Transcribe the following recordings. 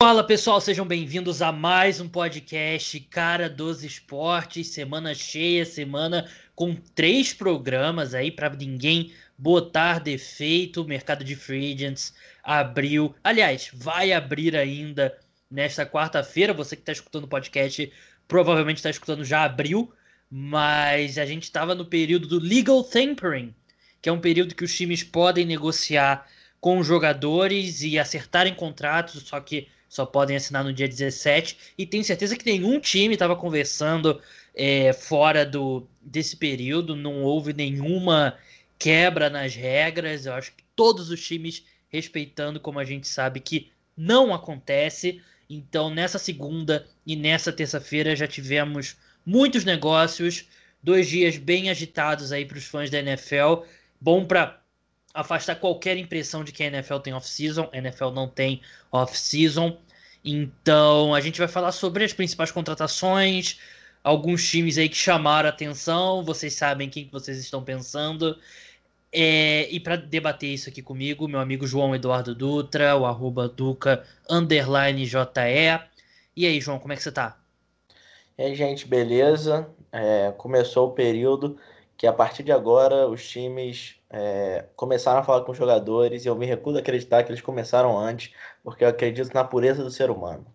Fala pessoal, sejam bem-vindos a mais um podcast Cara dos Esportes. Semana cheia, semana com três programas aí para ninguém botar defeito. O mercado de free agents abriu, aliás, vai abrir ainda nesta quarta-feira. Você que está escutando o podcast provavelmente está escutando já abriu, mas a gente estava no período do legal tampering, que é um período que os times podem negociar com os jogadores e acertarem contratos, só que só podem assinar no dia 17. E tenho certeza que nenhum time estava conversando é, fora do, desse período, não houve nenhuma quebra nas regras. Eu acho que todos os times respeitando, como a gente sabe que não acontece. Então, nessa segunda e nessa terça-feira já tivemos muitos negócios, dois dias bem agitados aí para os fãs da NFL. Bom para afastar qualquer impressão de que a NFL tem off-season. A NFL não tem off-season. Então a gente vai falar sobre as principais contratações, alguns times aí que chamaram atenção. Vocês sabem quem que vocês estão pensando. É, e para debater isso aqui comigo, meu amigo João Eduardo Dutra, o arroba Duca underline JE. E aí, João, como é que você tá? E aí, gente, beleza? É, começou o período que a partir de agora os times é, começaram a falar com os jogadores e eu me recuso a acreditar que eles começaram antes, porque eu acredito na pureza do ser humano.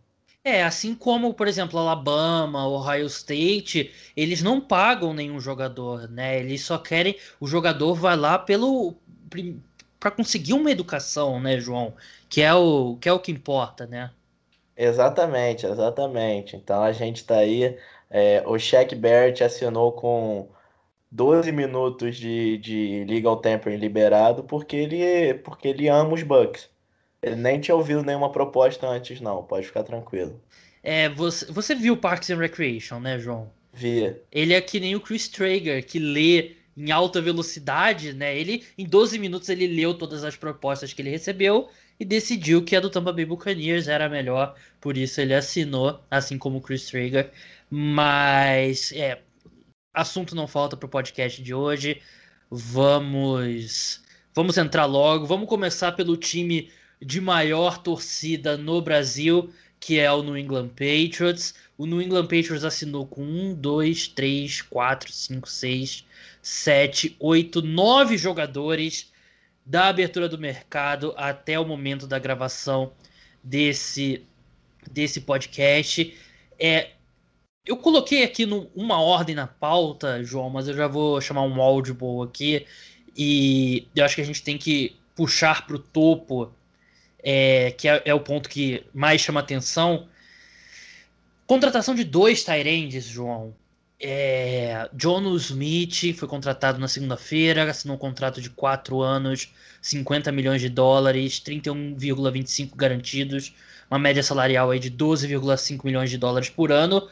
É, assim como, por exemplo, Alabama, Ohio State, eles não pagam nenhum jogador, né? Eles só querem o jogador vai lá pelo para conseguir uma educação, né, João? Que é o que é o que importa, né? Exatamente, exatamente. Então a gente está aí. É, o Shaq Barrett assinou com 12 minutos de, de legal tampering liberado porque ele, porque ele ama os Bucks. Ele nem tinha ouvido nenhuma proposta antes, não. Pode ficar tranquilo. É, você, você viu Parks and Recreation, né, João? Via. Ele é que nem o Chris Traeger, que lê em alta velocidade, né? Ele, em 12 minutos, ele leu todas as propostas que ele recebeu e decidiu que a do Tampa Bay Buccaneers era melhor, por isso ele assinou, assim como o Chris Traeger. Mas, é, assunto não falta para o podcast de hoje. Vamos, vamos entrar logo. Vamos começar pelo time de maior torcida no Brasil, que é o New England Patriots. O New England Patriots assinou com 1, 2, 3, 4, 5, 6, 7, 8, 9 jogadores da abertura do mercado até o momento da gravação desse, desse podcast. É, eu coloquei aqui no, uma ordem na pauta, João, mas eu já vou chamar um audible aqui. E eu acho que a gente tem que puxar para o topo, é, que é, é, o ponto que mais chama atenção. Contratação de dois Tyrands, João. É, John Smith foi contratado na segunda-feira, assinou um contrato de 4 anos, 50 milhões de dólares, 31,25 garantidos, uma média salarial aí de 12,5 milhões de dólares por ano.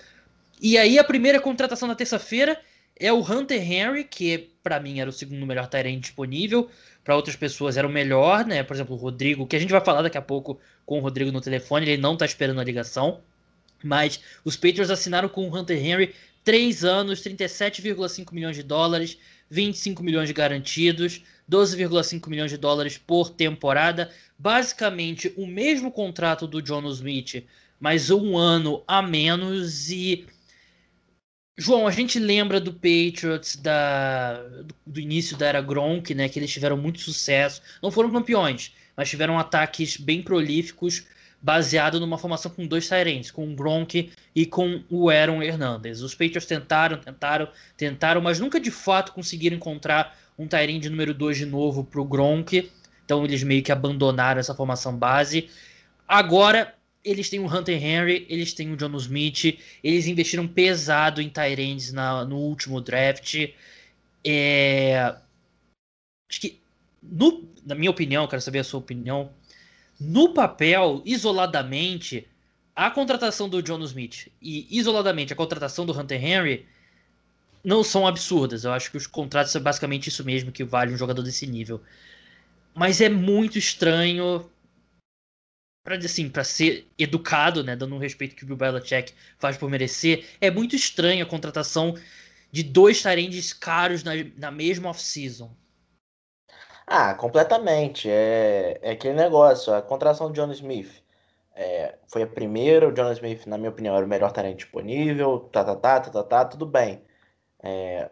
E aí a primeira contratação da terça-feira é o Hunter Henry, que para mim era o segundo melhor Tyrant disponível, para outras pessoas era o melhor, né? Por exemplo, o Rodrigo, que a gente vai falar daqui a pouco com o Rodrigo no telefone, ele não tá esperando a ligação. Mas os Patriots assinaram com o Hunter Henry 3 anos, 37,5 milhões de dólares, 25 milhões de garantidos, 12,5 milhões de dólares por temporada. Basicamente o mesmo contrato do John Smith, mas um ano a menos e João, a gente lembra do Patriots da, do início da era Gronk, né? Que eles tiveram muito sucesso. Não foram campeões, mas tiveram ataques bem prolíficos, baseado numa formação com dois Tyrants, com o Gronk e com o Aaron Hernandez. Os Patriots tentaram, tentaram, tentaram, mas nunca de fato conseguiram encontrar um Tyrant de número 2 de novo para o Gronk. Então eles meio que abandonaram essa formação base. Agora eles têm o Hunter Henry, eles têm o John Smith, eles investiram pesado em Tyrands no último draft. É... Acho que, no, na minha opinião, quero saber a sua opinião. No papel, isoladamente, a contratação do John Smith e isoladamente a contratação do Hunter Henry não são absurdas. Eu acho que os contratos são basicamente isso mesmo que vale um jogador desse nível. Mas é muito estranho para assim, para ser educado, né, dando um respeito que o Bill Belichick faz por merecer, é muito estranho a contratação de dois tarendes caros na, na mesma off-season. Ah, completamente. É, é aquele negócio. A contratação de John Smith é, foi a primeira, o John Smith, na minha opinião, era o melhor talento disponível, tá, tá, tá, tá, tá, tá tudo bem. É,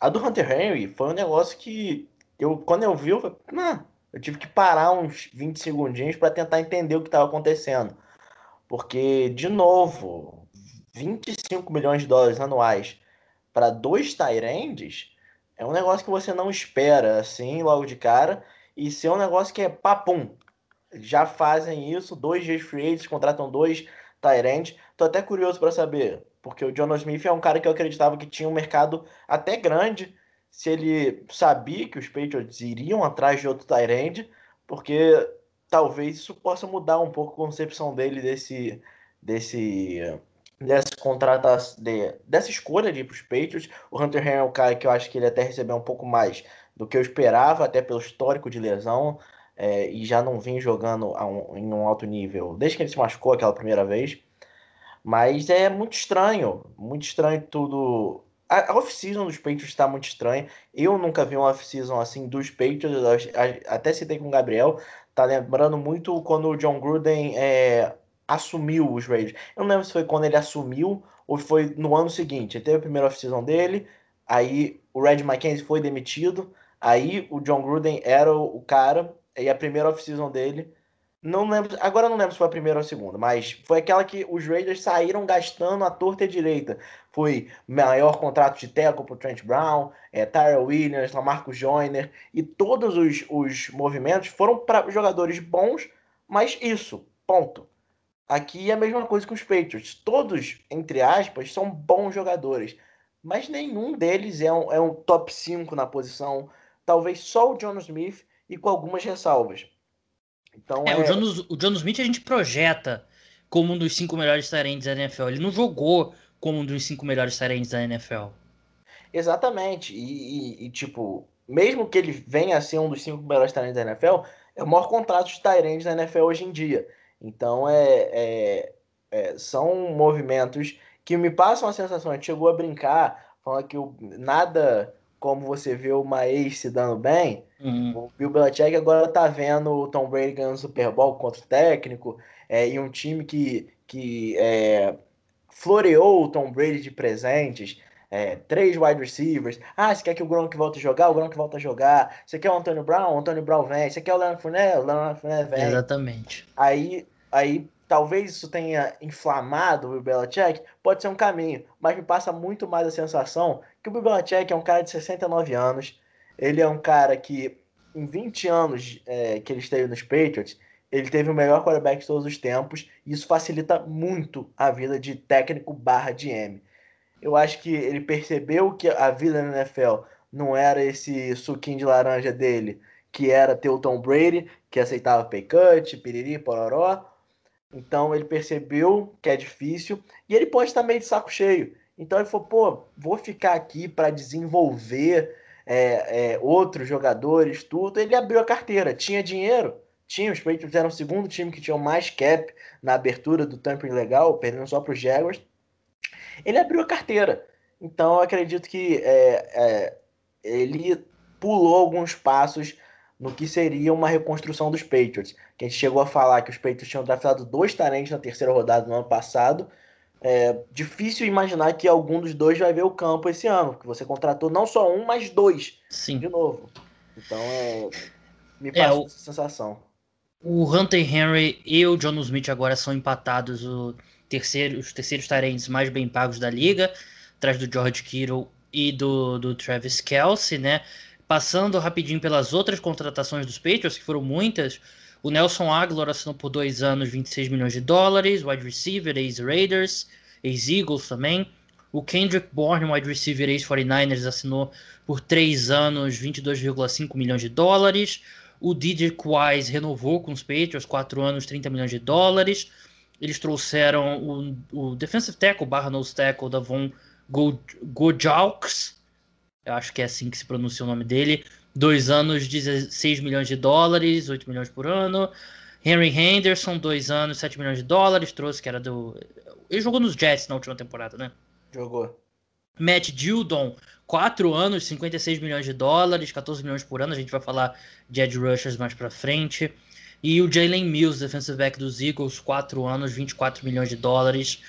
a do Hunter Henry foi um negócio que eu, quando eu vi, eu, falei, ah, eu tive que parar uns 20 segundinhos para tentar entender o que estava acontecendo. Porque, de novo, 25 milhões de dólares anuais para dois Tyrands é um negócio que você não espera assim logo de cara. E ser um negócio que é papum. Já fazem isso, dois dias free contratam dois Tyrands. Tô até curioso para saber, porque o John Smith é um cara que eu acreditava que tinha um mercado até grande. Se ele sabia que os Patriots iriam atrás de outro Tyrande, porque talvez isso possa mudar um pouco a concepção dele desse, desse dessa contratação, de, dessa escolha de ir para os Patriots. O Hunter Henry é um cara que eu acho que ele até recebeu um pouco mais do que eu esperava, até pelo histórico de lesão, é, e já não vim jogando um, em um alto nível desde que ele se machucou aquela primeira vez. Mas é muito estranho, muito estranho tudo. A, off-season dos Patriots está muito estranha. Eu nunca vi uma off-season assim dos Patriots, até citei com o Gabriel, tá lembrando muito quando o John Gruden é, assumiu os Raiders. Eu não lembro se foi quando ele assumiu ou foi no ano seguinte. Ele teve a primeira off-season dele, aí o Red McKenzie foi demitido, aí o John Gruden era o cara, e a primeira off-season dele. Não lembro, agora não lembro se foi a primeira ou a segunda, mas foi aquela que os Raiders saíram gastando a torta e direita. Foi maior contrato de teco para Trent Brown, é, Williams, Lamarcus Joyner, e todos os, os movimentos foram para jogadores bons, mas isso, ponto. Aqui é a mesma coisa com os Patriots. Todos, entre aspas, são bons jogadores. Mas nenhum deles é um, é um top 5 na posição. Talvez só o John Smith e com algumas ressalvas. Então, é, é... O, John, o John Smith a gente projeta como um dos cinco melhores talentos da NFL. Ele não jogou como um dos cinco melhores talentos da NFL. Exatamente. E, e, e, tipo, mesmo que ele venha a ser um dos cinco melhores talentos da NFL, é o maior contrato de Tyrande da NFL hoje em dia. Então é, é, é, são movimentos que me passam a sensação. A gente chegou a brincar, falando que o, nada como você vê uma ex se dando bem. Uhum. O Bill Belichick agora tá vendo o Tom Brady ganhando o Super Bowl contra o técnico é, e um time que, que é, floreou o Tom Brady de presentes. É, três wide receivers. Ah, você quer que o Gronk volte a jogar? O Gronk volta a jogar. Você quer o Antônio Brown? O Antônio Brown vem. Você quer o Leonard Fournette? O Leonard Fournette vem. Exatamente. Aí, aí talvez isso tenha inflamado o Belichick. Pode ser um caminho. Mas me passa muito mais a sensação que o Belichick é um cara de 69 anos. Ele é um cara que, em 20 anos é, que ele esteve nos Patriots, ele teve o melhor quarterback de todos os tempos. E isso facilita muito a vida de técnico barra GM. Eu acho que ele percebeu que a vida na NFL não era esse suquinho de laranja dele, que era ter o Tom Brady, que aceitava pay cut, piriri, pororó. Então ele percebeu que é difícil e ele pode estar meio de saco cheio. Então ele falou, pô, vou ficar aqui para desenvolver é, é, outros jogadores, tudo. Ele abriu a carteira, tinha dinheiro, tinha. Os Patriots eram o segundo time que tinha mais cap na abertura do tampering legal, perdendo só para os Jaguars ele abriu a carteira. Então eu acredito que é, é, ele pulou alguns passos no que seria uma reconstrução dos Patriots. Que a gente chegou a falar que os Patriots tinham draftado dois talentos na terceira rodada no ano passado. É difícil imaginar que algum dos dois vai ver o campo esse ano, porque você contratou não só um, mas dois. Sim. De novo. Então é. Me é, passa é, o, essa sensação. O Hunter Henry e o John Smith agora são empatados. O terceiro, os terceiros tarentes mais bem pagos da liga, atrás do George Kittle e do, do Travis Kelsey, né? Passando rapidinho pelas outras contratações dos Patriots, que foram muitas, o Nelson Aguilar assinou por dois anos 26 milhões de dólares, wide receiver, ex-Raiders, ex-Eagles também. O Kendrick Bourne, wide receiver ex-49ers, assinou por três anos 22,5 milhões de dólares. O DJ Wise renovou com os Patriots, quatro anos, 30 milhões de dólares. Eles trouxeram o, o defensive tackle barra nose tackle da Von Gojaux. Eu acho que é assim que se pronuncia o nome dele. Dois anos, 16 milhões de dólares, 8 milhões por ano. Henry Henderson, dois anos, 7 milhões de dólares. Trouxe que era do. Ele jogou nos Jets na última temporada, né? Jogou. Matt Dildon, 4 anos, 56 milhões de dólares, 14 milhões por ano. A gente vai falar de Ed Rushers mais pra frente. E o Jalen Mills, defensive back dos Eagles, 4 anos, 24 milhões de dólares,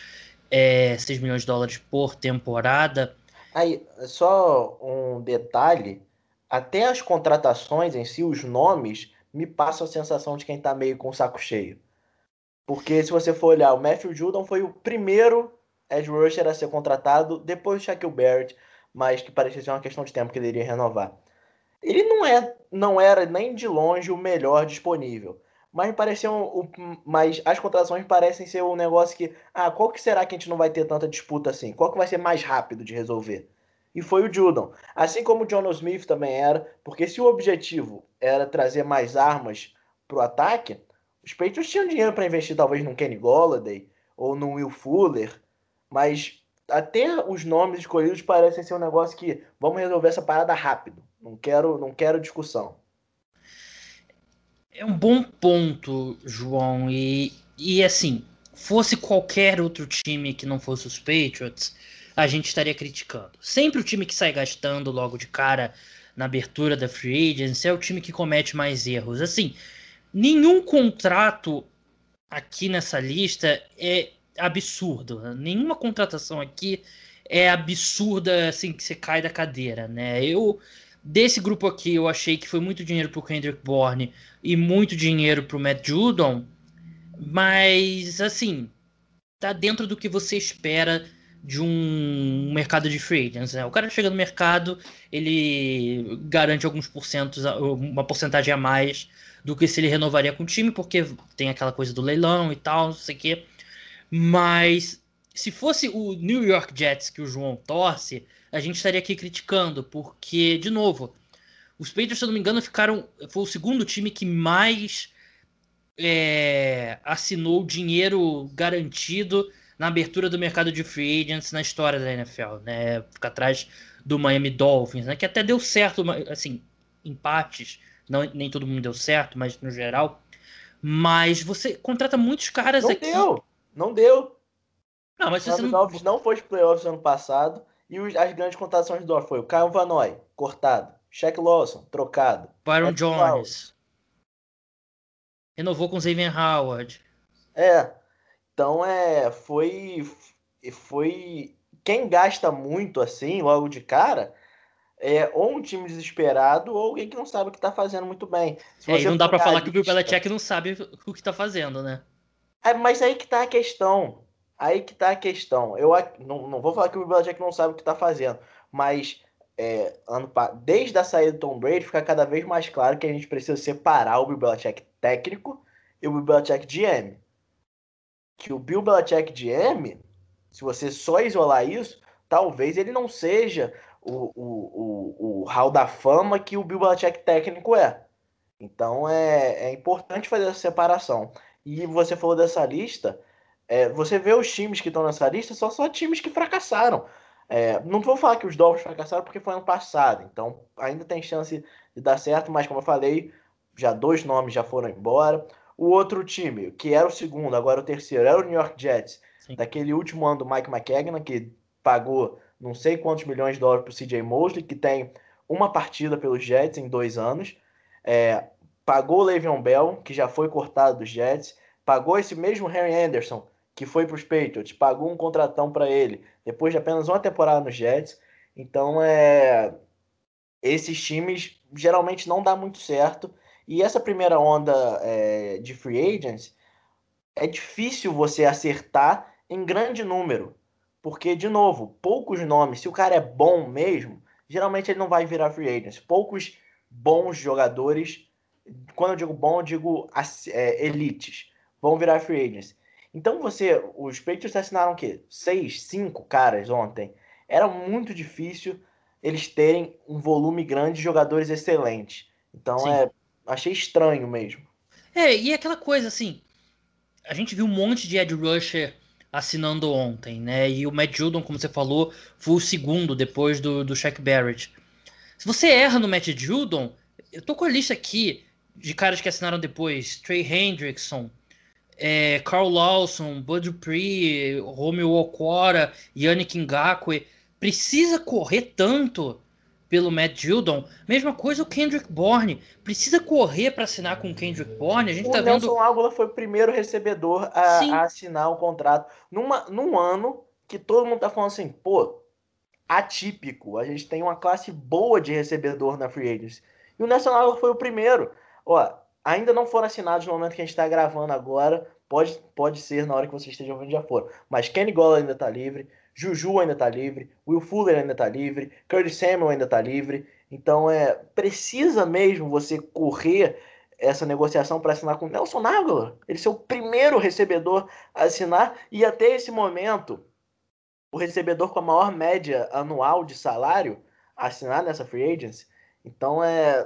é, 6 milhões de dólares por temporada. Aí, só um detalhe: até as contratações em si, os nomes, me passam a sensação de quem tá meio com o saco cheio. Porque se você for olhar, o Matthew Judon foi o primeiro edge rusher a ser contratado depois do Shaquille Barrett, mas que parecia ser uma questão de tempo que ele iria renovar. Ele não, é, não era nem de longe o melhor disponível. Mas pareciam. Mas as contratações parecem ser um negócio que. Ah, qual que será que a gente não vai ter tanta disputa assim? Qual que vai ser mais rápido de resolver? E foi o Judon. Assim como o John Smith também era, porque se o objetivo era trazer mais armas pro ataque, os Patriots tinham dinheiro para investir talvez num Kenny Golladay ou num Will Fuller, mas até os nomes escolhidos parecem ser um negócio que vamos resolver essa parada rápido. Não quero, não quero discussão. É um bom ponto, João. E, e assim, fosse qualquer outro time que não fosse os Patriots, a gente estaria criticando. Sempre o time que sai gastando logo de cara na abertura da free agency é o time que comete mais erros. Assim, nenhum contrato aqui nessa lista é absurdo. Nenhuma contratação aqui é absurda assim que você cai da cadeira, né? Eu desse grupo aqui eu achei que foi muito dinheiro pro Kendrick Bourne e muito dinheiro pro Matt Judon, mas assim, tá dentro do que você espera de um mercado de free agents, né? O cara chega no mercado, ele garante alguns porcentos, uma porcentagem a mais do que se ele renovaria com o time, porque tem aquela coisa do leilão e tal, não sei o quê. Mas se fosse o New York Jets que o João torce, a gente estaria aqui criticando, porque, de novo, os Patriots, se eu não me engano, ficaram. Foi o segundo time que mais é, assinou dinheiro garantido na abertura do mercado de free agents na história da NFL, né? Fica atrás do Miami Dolphins, né? Que até deu certo, assim, empates, não, nem todo mundo deu certo, mas no geral. Mas você contrata muitos caras não aqui. Deu. Não deu. Não, mas o você não... Dolphins não foi playoffs ano passado. E os, as grandes contratações do foi o Kyle Vanoy, cortado. Shaq Lawson, trocado. Byron Jones. Renovou com Xavier Howard. É. Então é. Foi. Foi. Quem gasta muito assim, logo de cara, é ou um time desesperado ou alguém que não sabe o que está fazendo muito bem. Se é, e não dá para falar que o Bill Belichick não sabe o que está fazendo, né? É, mas aí que tá a questão. Aí que tá a questão. Eu não, não vou falar que o Bill Belichick não sabe o que tá fazendo, mas é, ano, desde a saída do Tom Brady fica cada vez mais claro que a gente precisa separar o Bill Belichick técnico e o Bill Belichick GM. Que o Bill Belichick GM, se você só isolar isso, talvez ele não seja o, o, o, o hall da fama que o Bill Belichick técnico é. Então é, é importante fazer essa separação. E você falou dessa lista, é, você vê os times que estão nessa lista, são só times que fracassaram. É, não vou falar que os Dolphins fracassaram porque foi ano passado, então ainda tem chance de dar certo, mas como eu falei, já dois nomes já foram embora. O outro time, que era o segundo, agora o terceiro, era o New York Jets, Sim. daquele último ano do Mike McKagan, que pagou não sei quantos milhões de dólares para o CJ Mosley, que tem uma partida pelos Jets em dois anos. É, pagou o Le'Veon Bell, que já foi cortado dos Jets, pagou esse mesmo Harry Anderson, que foi para os Patriots, pagou um contratão para ele, depois de apenas uma temporada nos Jets. Então, é, esses times geralmente não dá muito certo. E essa primeira onda é, de free agents é difícil você acertar em grande número. Porque, de novo, poucos nomes, se o cara é bom mesmo, geralmente ele não vai virar free agents. Poucos bons jogadores, quando eu digo bom, eu digo é, elites, vão virar free agents. Então você, os Patriots assinaram o quê? Seis, cinco caras ontem. Era muito difícil eles terem um volume grande de jogadores excelentes. Então Sim. é, achei estranho mesmo. É, e aquela coisa assim, a gente viu um monte de Ed Rusher assinando ontem, né? E o Matt Judon, como você falou, foi o segundo depois do, do Shaq Barrett. Se você erra no Matt Judon, eu tô com a lista aqui de caras que assinaram depois: Trey Hendrickson, é, Carl Lawson, Bud Dupree, Romeo Okora, Yannick Ngakwe, precisa correr tanto pelo Matt Judon. Mesma coisa o Kendrick Bourne. Precisa correr para assinar com o Kendrick Bourne. A gente o tá Nelson vendo. Águla foi o primeiro recebedor a, a assinar um contrato numa, num ano que todo mundo tá falando assim, pô, atípico. A gente tem uma classe boa de recebedor na Free Agents. E o Nelson Águla foi o primeiro. Ó, ainda não foram assinados no momento que a gente está gravando agora. Pode, pode ser na hora que vocês estejam ouvindo já foram. Mas Kenny Golla ainda está livre. Juju ainda está livre, Will Fuller ainda está livre, Curtis Samuel ainda está livre. Então é precisa mesmo você correr essa negociação para assinar com Nelson Aguilar. Ele ser o primeiro recebedor a assinar e até esse momento o recebedor com a maior média anual de salário a assinar nessa free agency. Então é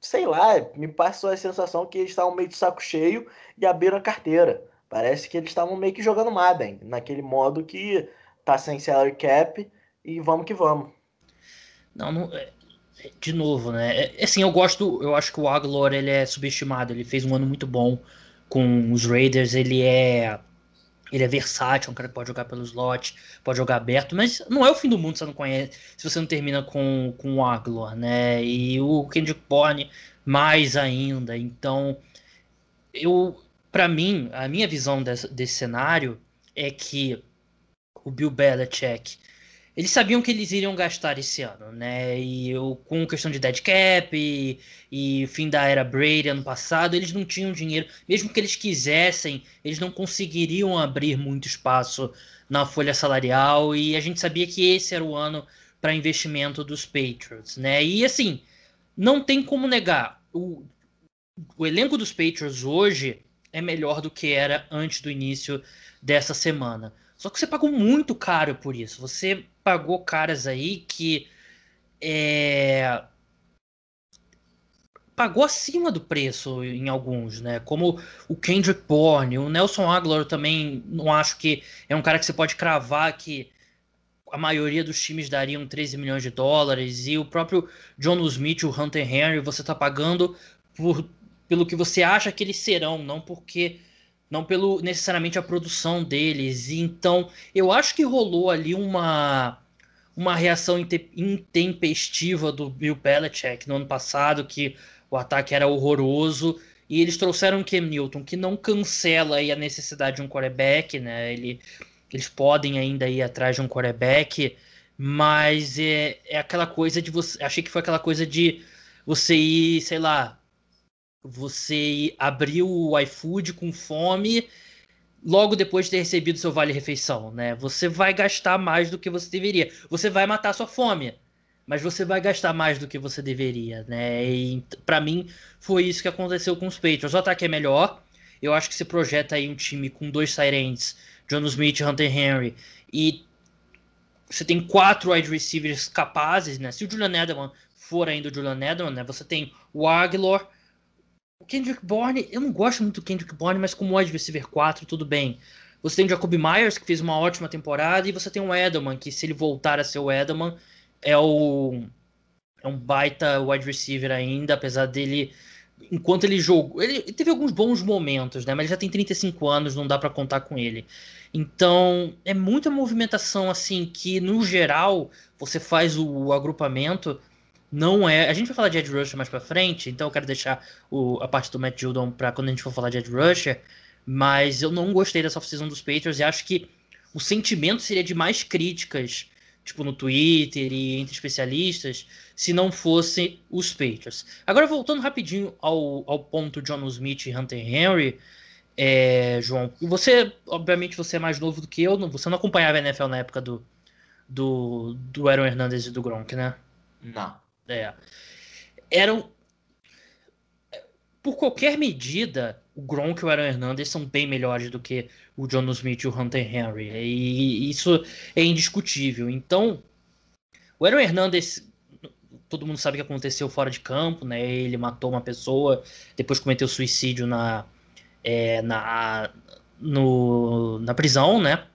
sei lá, me passou a sensação que eles estavam meio de saco cheio e abriram a carteira. Parece que eles estavam meio que jogando Madden, naquele modo que tá sem salary cap e vamos que vamos. Não, não é, de novo, né? É, assim, eu gosto, eu acho que o Aguilar ele é subestimado. Ele fez um ano muito bom com os Raiders. Ele é ele é versátil, é um cara que pode jogar pelo slot, pode jogar aberto, mas não é o fim do mundo se você não conhece, se você não termina com, com o Aguilar, né? E o Kendrick Bourne mais ainda. Então, eu, para mim, a minha visão desse, desse cenário é que o Bill Belichick, eles sabiam que eles iriam gastar esse ano, né? E eu, com questão de dead cap e, e fim da era Brady ano passado, eles não tinham dinheiro. Mesmo que eles quisessem, eles não conseguiriam abrir muito espaço na folha salarial. E a gente sabia que esse era o ano para investimento dos Patriots, né? E assim, não tem como negar. O, o elenco dos Patriots hoje é melhor do que era antes do início dessa semana. Só que você pagou muito caro por isso. Você pagou caras aí que é, pagou acima do preço em alguns, né? Como o Kendrick Bourne, o Nelson Aguilar também não acho que é um cara que você pode cravar que a maioria dos times dariam 13 milhões de dólares e o próprio John Smith, o Hunter Henry, você está pagando por, pelo que você acha que eles serão, não porque não pelo necessariamente a produção deles. Então, eu acho que rolou ali uma uma reação intempestiva do Bill Belichick no ano passado, que o ataque era horroroso, e eles trouxeram o Cam Newton, que não cancela a necessidade de um quarterback, né? Ele, eles podem ainda ir atrás de um quarterback, mas é, é aquela coisa de você. Achei que foi aquela coisa de você ir, sei lá, você abriu o iFood com fome logo depois de ter recebido seu vale refeição, né? Você vai gastar mais do que você deveria. Você vai matar sua fome, mas você vai gastar mais do que você deveria, né? E para mim foi isso que aconteceu com os Patriots. O ataque é melhor. Eu acho que se projeta aí um time com dois Tyrants, John Smith, Hunter Henry e você tem quatro wide receivers capazes, né? Se o Julian Edelman for ainda o Julian Edelman, né? Você tem o Aguilar, Kendrick Bourne, eu não gosto muito do Kendrick Bourne, mas como wide receiver 4, tudo bem. Você tem o Jacob Myers, que fez uma ótima temporada, e você tem o Edelman, que se ele voltar a ser o Edelman, é o é um baita wide receiver ainda, apesar dele enquanto ele jogou, ele, teve alguns bons momentos, né, mas ele já tem 35 anos, não dá para contar com ele. Então, é muita movimentação assim que no geral você faz o, o agrupamento não é. A gente vai falar de Ed Rusher mais pra frente, então eu quero deixar o, a parte do Matt Judon pra quando a gente for falar de Ed Rusher. Mas eu não gostei dessa off-season dos Patriots e acho que o sentimento seria de mais críticas, tipo no Twitter e entre especialistas, se não fosse os Patriots. Agora, voltando rapidinho ao, ao ponto John Smith e Hunter Henry. É, João, você, obviamente, você é mais novo do que eu, você não acompanhava a NFL na época do, do, do Aaron Hernandez e do Gronk, né? Não. É. Eram. Por qualquer medida, o Gronk e o Aaron Hernandez são bem melhores do que o John Smith e o Hunter Henry. E isso é indiscutível. Então, o Aaron Hernandez, todo mundo sabe o que aconteceu fora de campo, né? Ele matou uma pessoa, depois cometeu suicídio na, é, na, no, na prisão, né?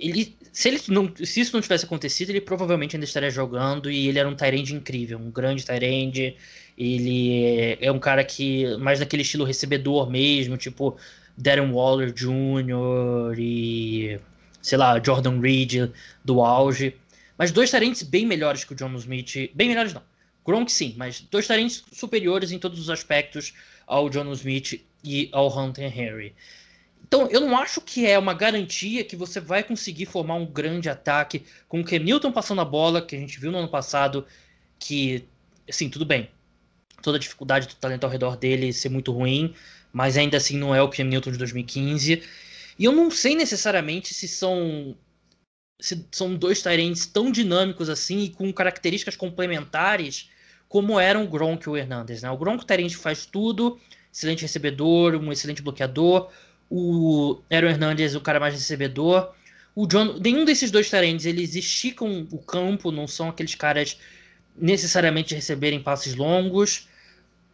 Ele se, ele não, se isso não tivesse acontecido, ele provavelmente ainda estaria jogando e ele era um Tyrande incrível, um grande Tyrande. Ele é, um cara que, mais daquele estilo recebedor mesmo, tipo Darren Waller Jr. e, sei lá, Jordan Reed do auge. mas dois tarentes bem melhores que o John Smith. Bem melhores não. Gronk sim, mas dois tarentes superiores em todos os aspectos ao John Smith e ao Hunter Henry. Então, eu não acho que é uma garantia que você vai conseguir formar um grande ataque com o Kenilton passando a bola, que a gente viu no ano passado, que, assim, tudo bem. Toda a dificuldade do talento ao redor dele ser muito ruim, mas ainda assim não é o Cam Newton de 2015. E eu não sei necessariamente se são se são dois Tyrants tão dinâmicos assim e com características complementares como eram o Gronk e o Hernandez. Né? O Gronk Tyrant faz tudo, excelente recebedor, um excelente bloqueador. O Aaron Hernandez, o cara mais recebedor. O John, nenhum desses dois Tyrants, eles esticam o campo, não são aqueles caras necessariamente receberem passes longos.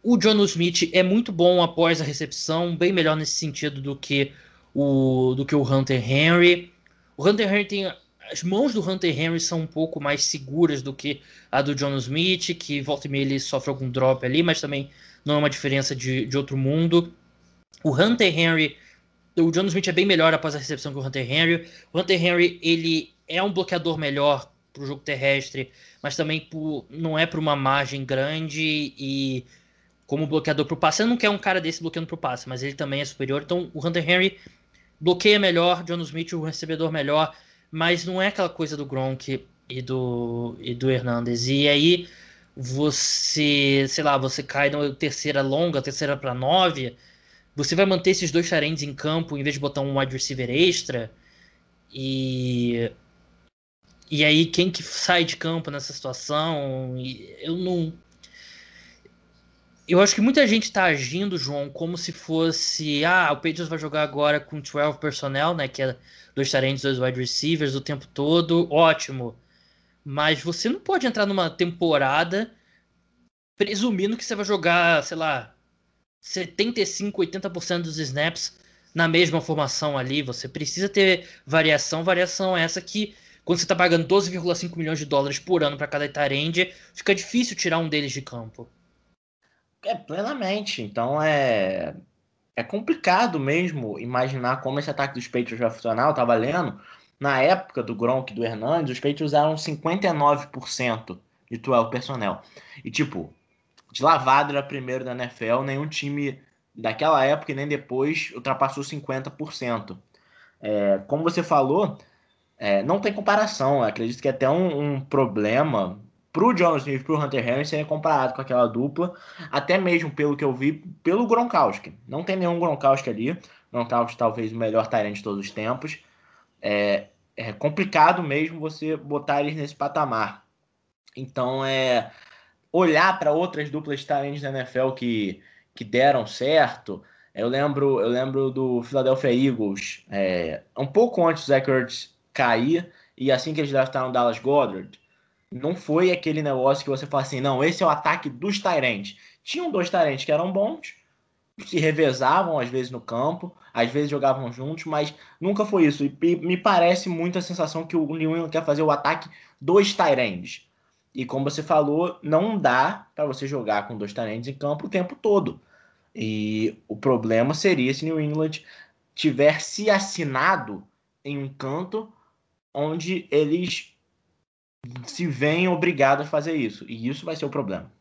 O John Smith é muito bom após a recepção, bem melhor nesse sentido do que o, do que o Hunter Henry. O Hunter Henry tem. As mãos do Hunter Henry são um pouco mais seguras do que a do John Smith, que volta e meia ele sofre algum drop ali, mas também não é uma diferença de, de outro mundo. O Hunter Henry. O John Smith é bem melhor após a recepção que o Hunter Henry. O Hunter Henry ele é um bloqueador melhor para o jogo terrestre, mas também por, não é para uma margem grande e como bloqueador para o passe. Eu não quero um cara desse bloqueando para o passe, mas ele também é superior. Então o Hunter Henry bloqueia melhor, John Smith o recebedor melhor, mas não é aquela coisa do Gronk e do, e do Hernandez. E aí você, sei lá, você cai na terceira longa, terceira para nove, você vai manter esses dois tarentes em campo em vez de botar um wide receiver extra. E e aí quem que sai de campo nessa situação? Eu não eu acho que muita gente está agindo, João, como se fosse. Ah, o Patriots vai jogar agora com 12 personnel, né? Que é dois tarentes, dois wide receivers o tempo todo. Ótimo. Mas você não pode entrar numa temporada presumindo que você vai jogar, sei lá, 75, 80% dos snaps na mesma formação ali. Você precisa ter variação. Variação é essa que, quando você está pagando 12,5 milhões de dólares por ano para cada tight fica difícil tirar um deles de campo. É, plenamente. Então é, é complicado mesmo imaginar como esse ataque dos Patriots vai funcionar. Eu tava lendo, na época do Gronk e do Hernandes, os Patriots usaram 59% de 12 personnel. E tipo, de lavada era primeiro da NFL, nenhum time daquela época e nem depois ultrapassou 50%. É, como você falou, é, não tem comparação. Eu acredito que é até um, um problema pro John Smith, pro Hunter Henry ser comparado com aquela dupla, até mesmo pelo que eu vi, pelo Gronkowski. Não tem nenhum Gronkowski ali. Gronkowski talvez o melhor Tyrant de todos os tempos. É, é complicado mesmo você botar eles nesse patamar. Então é olhar para outras duplas de Tyrants da NFL que, que deram certo. Eu lembro, eu lembro do Philadelphia Eagles, é, um pouco antes do Zach Ertz cair, e assim que eles draftaram Dallas Goddard, não foi aquele negócio que você fala assim, não, esse é o ataque dos Tyrants. Tinham dois Tyrants que eram bons, se revezavam às vezes no campo, às vezes jogavam juntos, mas nunca foi isso. E me parece muito a sensação que o New England quer fazer o ataque dos Tyrants. E como você falou, não dá para você jogar com dois Tyrants em campo o tempo todo. E o problema seria se New England tivesse assinado em um canto onde eles se veem obrigados a fazer isso. E isso vai ser o problema.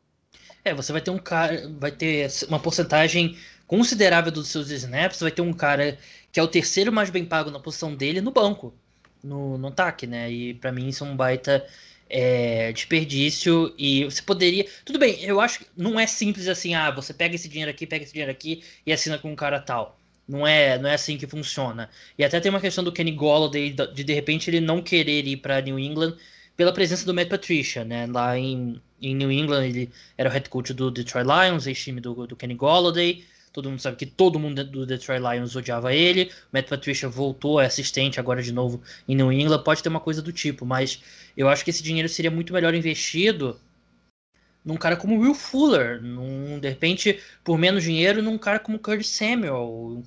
É, você vai ter um cara, vai ter uma porcentagem considerável dos seus snaps, vai ter um cara que é o terceiro mais bem pago na posição dele no banco, no, no ataque, né? E para mim isso é um baita é, desperdício e você poderia. Tudo bem, eu acho que não é simples assim, ah, você pega esse dinheiro aqui, pega esse dinheiro aqui e assina com um cara tal. Não é, não é assim que funciona. E até tem uma questão do Kenny Golladay de de repente ele não querer ir para New England pela presença do Matt Patricia, né? Lá em, em New England, ele era o head coach do Detroit Lions, ex-time do, do Kenny Golladay. Todo mundo sabe que todo mundo do Detroit Lions odiava ele. O Matt Patricia voltou, é assistente agora de novo em New England. Pode ter uma coisa do tipo, mas eu acho que esse dinheiro seria muito melhor investido num cara como Will Fuller. Num, de repente, por menos dinheiro, num cara como Curtis Samuel.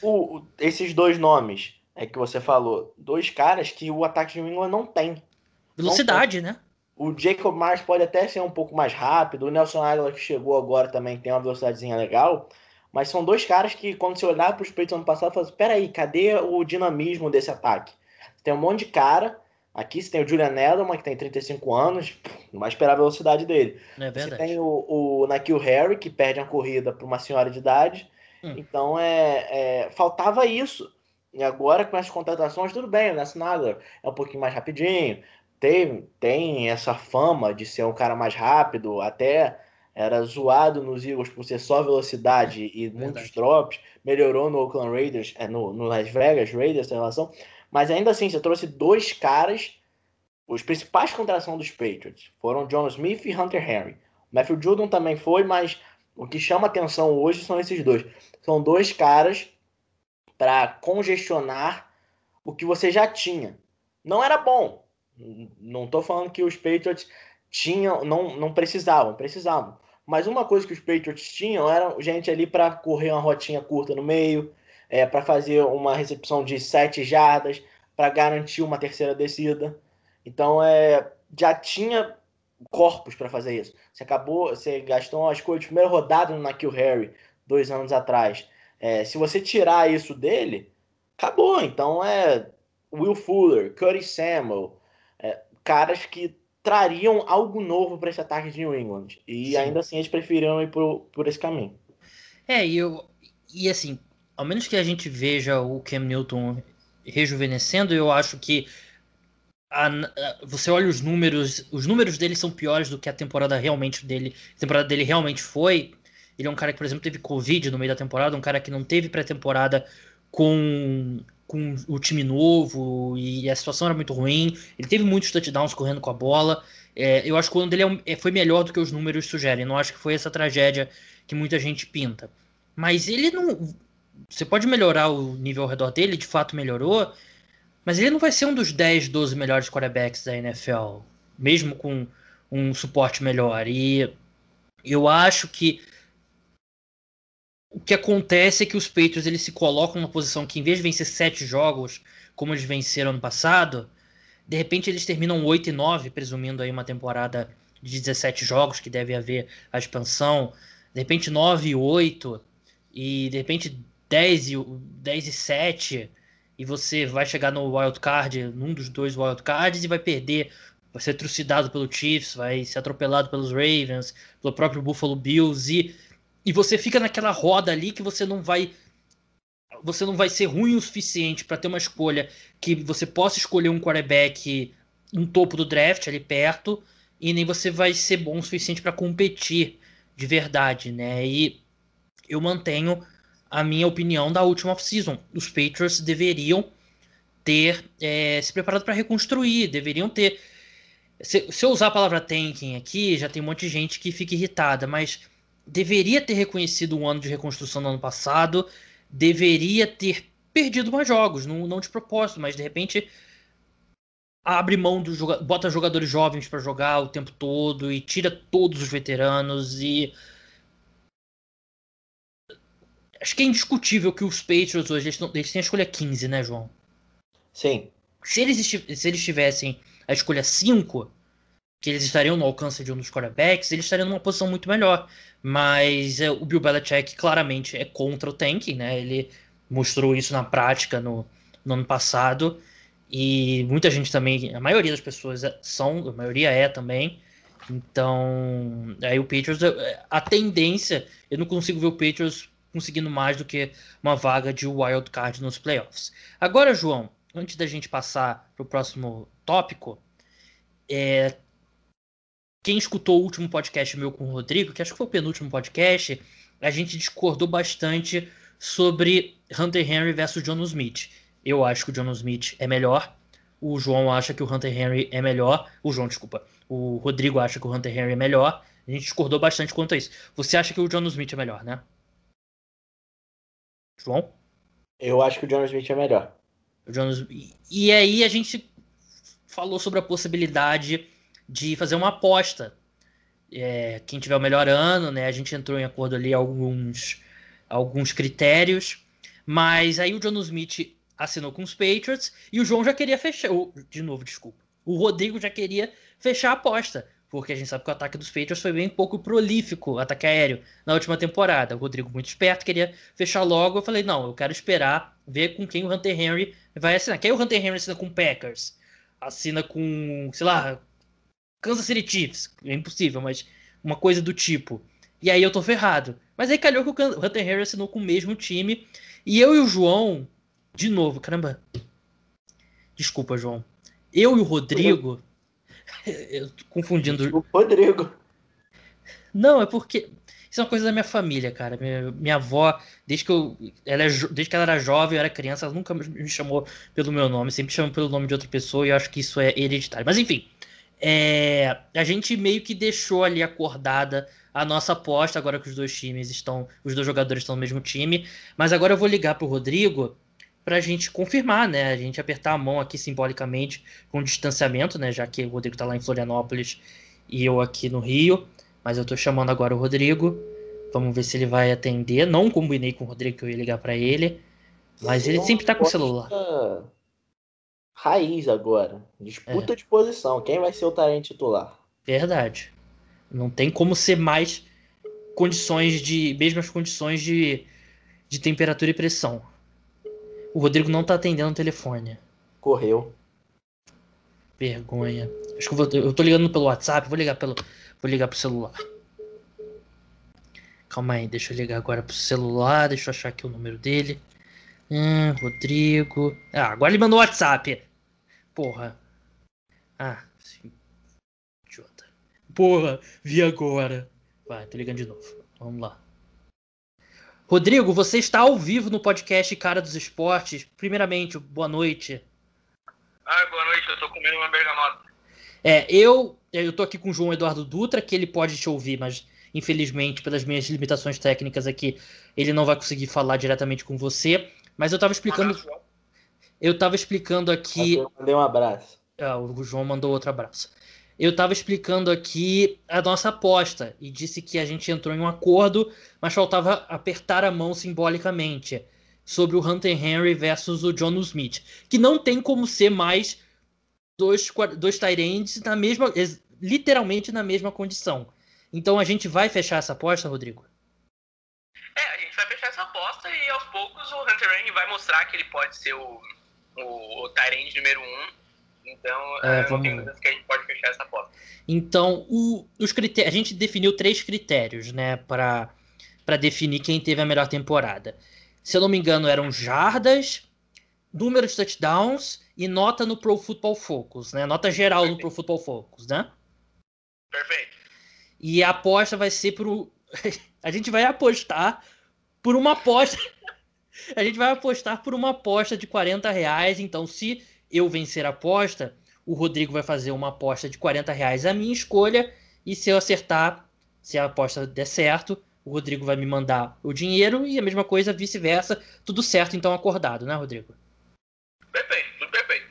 O, esses dois nomes é que você falou, dois caras que o ataque de New England não tem. Velocidade, né? O Jacob Mars pode até ser um pouco mais rápido. O Nelson Aguilar que chegou agora também tem uma velocidadezinha legal. Mas são dois caras que, quando você olhar para os peitos ano passado, fala assim, peraí, cadê o dinamismo desse ataque? Tem um monte de cara, Aqui você tem o Julian Edelman, que tem 35 anos, não vai esperar a velocidade dele. É. Você tem o, o Nakil Harry, que perde a corrida para uma senhora de idade. Hum. Então, é, é, faltava isso. E agora, com essas contratações, tudo bem, o Nelson Nadler é um pouquinho mais rapidinho, tem, tem essa fama de ser um cara mais rápido, até era zoado nos Eagles por ser só velocidade e Verdade. muitos drops, melhorou no Oakland Raiders, é, no, no Las Vegas Raiders, essa relação, mas ainda assim, você trouxe dois caras, os principais contratações dos Patriots foram John Smith e Hunter Henry. O Matthew Judon também foi, mas o que chama atenção hoje são esses dois. São dois caras para congestionar o que você já tinha. Não era bom. Não estou falando que os Patriots tinham, não, não precisavam, precisavam. Mas uma coisa que os Patriots tinham era gente ali para correr uma rotinha curta no meio, é, para fazer uma recepção de sete jardas, para garantir uma terceira descida. Então é, já tinha corpos para fazer isso. Você acabou, você gastou uma escolha de primeira rodada no Nakil Harry dois anos atrás. É, se você tirar isso dele, acabou. Então é Will Fuller, Cody Samuel, é, caras que trariam algo novo para esse ataque de New England. E Sim. ainda assim eles preferiram ir por, por esse caminho. É, e, eu, e assim, ao menos que a gente veja o Cam Newton rejuvenescendo, eu acho que a, a, você olha os números, os números dele são piores do que a temporada realmente dele, a temporada dele realmente foi. Ele é um cara que, por exemplo, teve Covid no meio da temporada, um cara que não teve pré-temporada com com o time novo e a situação era muito ruim. Ele teve muitos touchdowns correndo com a bola. É, eu acho que o ano dele é, foi melhor do que os números sugerem. Não acho que foi essa tragédia que muita gente pinta. Mas ele não. Você pode melhorar o nível ao redor dele, de fato melhorou. Mas ele não vai ser um dos 10, 12 melhores quarterbacks da NFL. Mesmo com um suporte melhor. E eu acho que o que acontece é que os Patriots eles se colocam numa posição que, em vez de vencer sete jogos, como eles venceram ano passado, de repente eles terminam 8 e 9, presumindo aí uma temporada de 17 jogos, que deve haver a expansão. De repente 9 e 8, e de repente 10 e, 10 e 7, e você vai chegar no wild card, num dos dois wild cards, e vai perder, vai ser trucidado pelo Chiefs, vai ser atropelado pelos Ravens, pelo próprio Buffalo Bills, e e você fica naquela roda ali que você não vai você não vai ser ruim o suficiente para ter uma escolha que você possa escolher um quarterback no topo do draft ali perto e nem você vai ser bom o suficiente para competir de verdade, né? E eu mantenho a minha opinião da última off-season. Os Patriots deveriam ter é, se preparado para reconstruir, deveriam ter. Se, se eu usar a palavra tanking aqui, já tem um monte de gente que fica irritada, mas deveria ter reconhecido um ano de reconstrução no ano passado, deveria ter perdido mais jogos, não, não de propósito, mas de repente abre mão do jogador, bota jogadores jovens para jogar o tempo todo e tira todos os veteranos e acho que é indiscutível que os Patriots hoje eles, eles têm a escolha 15, né, João? Sim. Se eles, se eles tivessem a escolha 5, que eles estariam no alcance de um dos quarterbacks, eles estariam numa posição muito melhor. Mas é, o Bill Belichick claramente é contra o tanking, né? Ele mostrou isso na prática no, no ano passado. E muita gente também, a maioria das pessoas é, são, a maioria é também. Então, aí o Patriots, é, a tendência, eu não consigo ver o Patriots conseguindo mais do que uma vaga de wild card nos playoffs. Agora, João, antes da gente passar para o próximo tópico, é, quem escutou o último podcast meu com o Rodrigo, que acho que foi o penúltimo podcast, a gente discordou bastante sobre Hunter Henry versus John Smith. Eu acho que o John Smith é melhor. O João acha que o Hunter Henry é melhor. O João, desculpa. O Rodrigo acha que o Hunter Henry é melhor. A gente discordou bastante quanto a isso. Você acha que o John Smith é melhor, né? João? Eu acho que o John Smith é melhor. O John... E aí a gente falou sobre a possibilidade de fazer uma aposta. É, quem tiver o melhor ano, né? A gente entrou em acordo ali alguns, alguns critérios. Mas aí o John Smith assinou com os Patriots e o João já queria fechar. De novo, desculpa. O Rodrigo já queria fechar a aposta. Porque a gente sabe que o ataque dos Patriots foi bem pouco prolífico, ataque aéreo, na última temporada. O Rodrigo, muito esperto, queria fechar logo. Eu falei, não, eu quero esperar, ver com quem o Hunter Henry vai assinar. Quem o Hunter Henry assina com o Packers? assina com, sei lá, Kansas City Chiefs. É impossível, mas uma coisa do tipo. E aí eu tô ferrado. Mas aí calhou que o Hunter Harry assinou com o mesmo time. E eu e o João, de novo, caramba. Desculpa, João. Eu e o Rodrigo. Eu tô confundindo. O Rodrigo. Não, é porque. Isso é uma coisa da minha família, cara. Minha, minha avó, desde que, eu, ela é, desde que ela era jovem, eu era criança, ela nunca me chamou pelo meu nome, sempre chamou pelo nome de outra pessoa e eu acho que isso é hereditário. Mas enfim, é, a gente meio que deixou ali acordada a nossa aposta, agora que os dois times estão, os dois jogadores estão no mesmo time. Mas agora eu vou ligar pro Rodrigo pra gente confirmar, né? A gente apertar a mão aqui simbolicamente com distanciamento, né? Já que o Rodrigo tá lá em Florianópolis e eu aqui no Rio. Mas eu tô chamando agora o Rodrigo. Vamos ver se ele vai atender. Não combinei com o Rodrigo que eu ia ligar para ele. Mas ele sempre tá com o celular. Raiz agora. Disputa é. de posição. Quem vai ser o Tarente titular? Verdade. Não tem como ser mais condições de. mesmas condições de, de temperatura e pressão. O Rodrigo não tá atendendo o telefone. Correu. Vergonha. Acho que eu, vou, eu tô ligando pelo WhatsApp, vou ligar pelo. Vou ligar pro celular. Calma aí, deixa eu ligar agora pro celular, deixa eu achar aqui o número dele. Hum, Rodrigo. Ah, agora ele mandou o WhatsApp. Porra. Ah, sim. Idiota. Porra, vi agora. Vai, tô ligando de novo. Vamos lá. Rodrigo, você está ao vivo no podcast Cara dos Esportes. Primeiramente, boa noite. Ah, boa noite, eu tô comendo uma bergamota. É, eu, eu tô aqui com o João Eduardo Dutra, que ele pode te ouvir, mas infelizmente, pelas minhas limitações técnicas aqui, ele não vai conseguir falar diretamente com você. Mas eu tava explicando. Eu tava explicando aqui. Eu mandei um abraço. Ah, o João mandou outro abraço. Eu tava explicando aqui a nossa aposta e disse que a gente entrou em um acordo, mas faltava apertar a mão simbolicamente sobre o Hunter Henry versus o John Smith, que não tem como ser mais dois, dois Tyrands na mesma, literalmente na mesma condição. Então a gente vai fechar essa aposta, Rodrigo? É, a gente vai fechar essa aposta e aos poucos o Hunter Rain vai mostrar que ele pode ser o, o, o número um. Então, é, vamos... não tem dúvidas que a gente pode fechar essa aposta. Então, o, os critérios, a gente definiu três critérios, né, para definir quem teve a melhor temporada. Se eu não me engano, eram jardas, número de touchdowns e nota no Pro Football Focus, né? Nota geral Perfeito. no Pro Football Focus, né? Perfeito. E a aposta vai ser por. a gente vai apostar por uma aposta. a gente vai apostar por uma aposta de 40 reais. Então, se eu vencer a aposta, o Rodrigo vai fazer uma aposta de 40 reais a minha escolha. E se eu acertar, se a aposta der certo, o Rodrigo vai me mandar o dinheiro e a mesma coisa vice-versa. Tudo certo, então acordado, né, Rodrigo? Perfeito, tudo perfeito.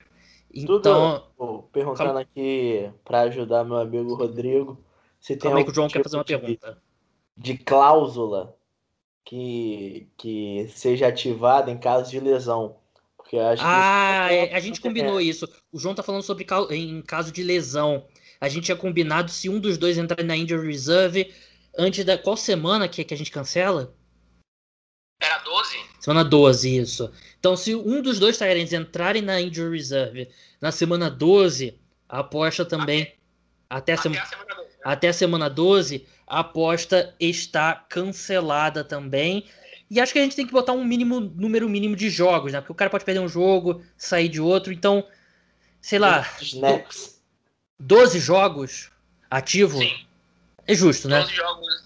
Então. Tudo, perguntando calma. aqui para ajudar meu amigo Rodrigo. Se tem calma aí que o João tipo quer fazer uma pergunta. De cláusula que, que seja ativada em caso de lesão. Porque acho ah, é, a gente combinou é. isso. O João tá falando sobre em caso de lesão. A gente tinha combinado se um dos dois entrar na injury reserve antes da qual semana que, que a gente cancela? Era 12? Semana 12, isso. Então, se um dos dois Tyrants entrarem na Injury Reserve na semana 12, a aposta também. Até, até, a, sema... a semana 12, né? Até a semana 12, a aposta está cancelada também. E acho que a gente tem que botar um mínimo número mínimo de jogos, né? Porque o cara pode perder um jogo, sair de outro. Então, sei lá. Snaps. 12 jogos ativo. Sim. É justo, 12 né? 12 jogos.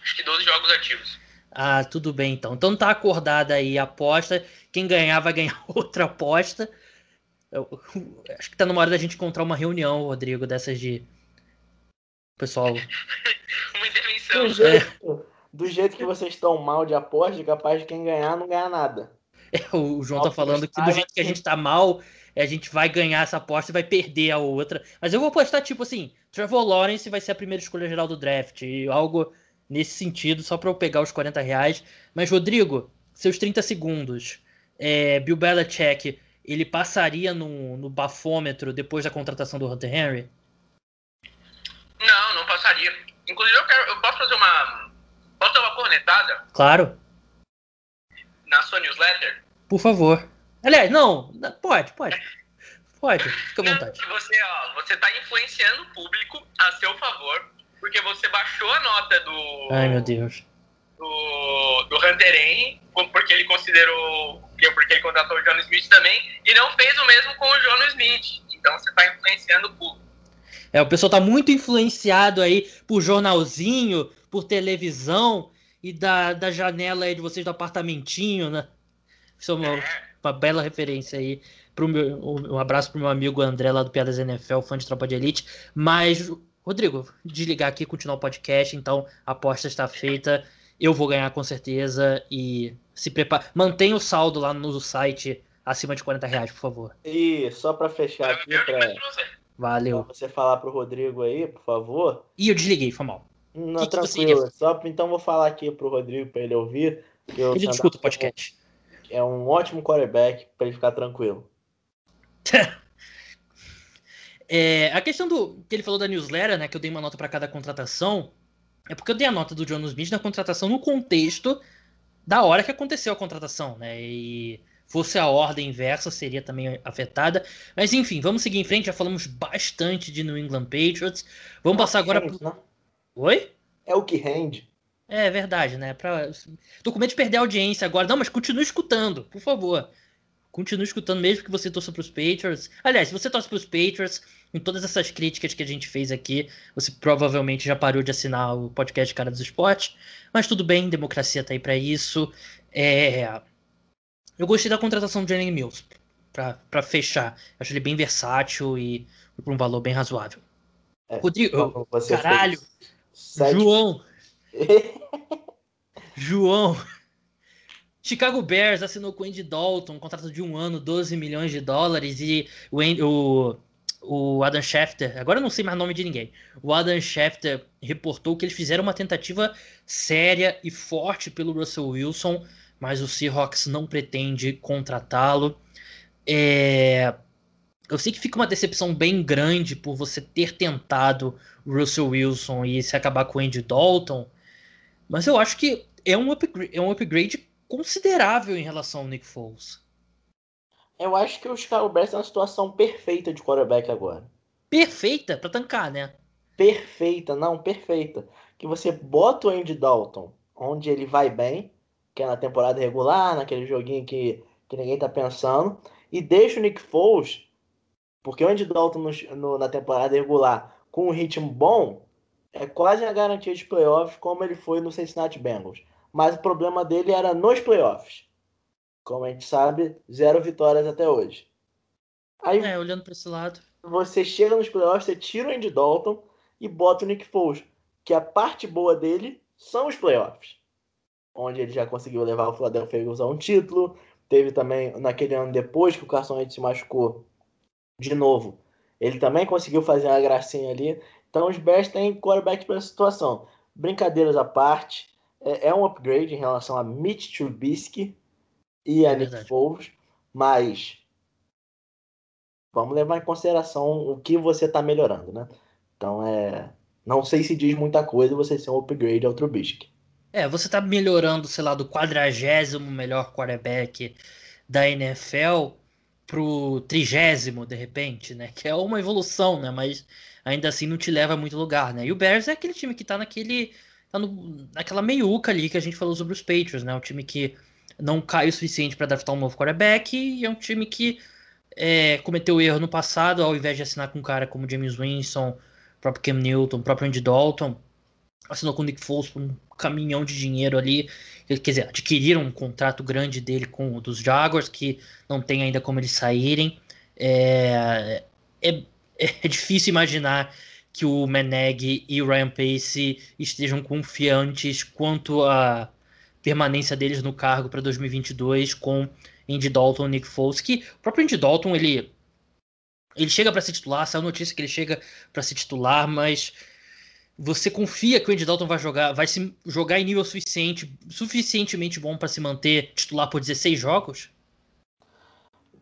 Acho que 12 jogos ativos. Ah, tudo bem então. Então tá acordada aí a aposta. Quem ganhar vai ganhar outra aposta. Eu, eu, acho que tá numa hora da gente encontrar uma reunião, Rodrigo, dessas de. Pessoal. uma intervenção. Do jeito, é. do jeito que vocês estão mal de aposta, é capaz de quem ganhar não ganhar nada. É, o João tá falando que do jeito que a gente tá mal, a gente vai ganhar essa aposta e vai perder a outra. Mas eu vou apostar, tipo assim, Trevor Lawrence vai ser a primeira escolha geral do draft. Algo nesse sentido, só para eu pegar os 40 reais. Mas, Rodrigo, seus 30 segundos. É, Bill Belichick, ele passaria no, no bafômetro depois da contratação do Hunter Henry? Não, não passaria. Inclusive, eu, quero, eu posso fazer uma. Posso dar uma cornetada? Claro. Na sua newsletter? Por favor. Aliás, não, pode, pode. Pode, fica à vontade. Você, ó, você tá influenciando o público a seu favor, porque você baixou a nota do. Ai, meu Deus. Do, do Hunter Henry, porque ele considerou. Porque ele contratou o John Smith também, e não fez o mesmo com o John Smith. Então você tá influenciando o público. É, o pessoal tá muito influenciado aí por jornalzinho, por televisão e da, da janela aí de vocês do apartamentinho, né? Isso é uma, uma bela referência aí. Pro meu, um abraço pro meu amigo André lá do Piadas NFL, fã de Tropa de Elite. Mas, Rodrigo, desligar aqui e continuar o podcast, então a aposta está feita. Eu vou ganhar com certeza e se prepara. Mantenha o saldo lá no site acima de 40 reais, por favor. E só para fechar aqui, pra... Valeu. Pra você falar pro Rodrigo aí, por favor. E eu desliguei, foi mal. Não, que tranquilo. Que só, então vou falar aqui pro Rodrigo para ele ouvir. Ele escuta o podcast. É um ótimo quarterback para ele ficar tranquilo. é, a questão do que ele falou da newsletter, né, que eu dei uma nota para cada contratação, é porque eu dei a nota do John Smith na contratação no contexto da hora que aconteceu a contratação, né? E fosse a ordem inversa seria também afetada. Mas enfim, vamos seguir em frente. Já falamos bastante de New England Patriots. Vamos passar agora rende, pro... Né? Oi? É o que rende. É verdade, né? Pra... Tô com medo de perder a audiência agora. Não, mas continue escutando, por favor. Continue escutando, mesmo que você torça para os Patriots. Aliás, se você torce para os Patriots, com todas essas críticas que a gente fez aqui, você provavelmente já parou de assinar o podcast Cara dos Esportes. Mas tudo bem, democracia tá aí para isso. É... Eu gostei da contratação do Jalen Mills, para fechar. Acho ele bem versátil e por um valor bem razoável. É, Rodrigo, caralho, João, João, Chicago Bears assinou com o Andy Dalton um contrato de um ano, 12 milhões de dólares, e o, o, o Adam Schefter, agora eu não sei mais o nome de ninguém, o Adam Schefter reportou que eles fizeram uma tentativa séria e forte pelo Russell Wilson, mas o Seahawks não pretende contratá-lo. É... Eu sei que fica uma decepção bem grande por você ter tentado o Russell Wilson e se acabar com o Andy Dalton, mas eu acho que é um upgrade, é um upgrade considerável em relação ao Nick Foles. Eu acho que o Chicago Bears é uma situação perfeita de quarterback agora. Perfeita para tancar, né? Perfeita, não, perfeita. Que você bota o Andy Dalton onde ele vai bem, que é na temporada regular, naquele joguinho que, que ninguém tá pensando, e deixa o Nick Foles, porque o Andy Dalton no, no, na temporada regular com um ritmo bom, é quase a garantia de playoffs, como ele foi no Cincinnati Bengals mas o problema dele era nos playoffs. Como a gente sabe, zero vitórias até hoje. Aí, é, olhando para esse lado. Você chega nos playoffs, você tira o Andy Dalton e bota o Nick Foles, que a parte boa dele são os playoffs. Onde ele já conseguiu levar o Philadelphia Eagles a um título. Teve também, naquele ano depois que o Carson Wentz se machucou de novo, ele também conseguiu fazer uma gracinha ali. Então os Bears têm quarterback para essa situação. Brincadeiras à parte, é, é um upgrade em relação a Mitch Trubisky e a é Nick Foles, mas vamos levar em consideração o que você está melhorando, né? Então é. Não sei se diz muita coisa você ser um upgrade ao Trubisky. É, você está melhorando, sei lá, do quadragésimo melhor quarterback da NFL pro trigésimo, de repente, né? Que é uma evolução, né? Mas ainda assim não te leva a muito lugar, né? E o Bears é aquele time que tá naquele tá no, naquela meiuca ali que a gente falou sobre os Patriots, né? Um time que não cai o suficiente para draftar um novo quarterback e é um time que é, cometeu erro no passado, ao invés de assinar com um cara como James Winston, próprio Cam Newton, próprio Andy Dalton, assinou com o Nick Foles por um caminhão de dinheiro ali, quer dizer, adquiriram um contrato grande dele com o dos Jaguars, que não tem ainda como eles saírem. É, é, é difícil imaginar que o Meneg e o Ryan Pace estejam confiantes quanto à permanência deles no cargo para 2022 com Andy Dalton e Nick Foles, que o próprio Andy Dalton, ele ele chega para ser titular, saiu notícia que ele chega para ser titular, mas você confia que o Andy Dalton vai jogar, vai se jogar em nível suficiente, suficientemente bom para se manter titular por 16 jogos?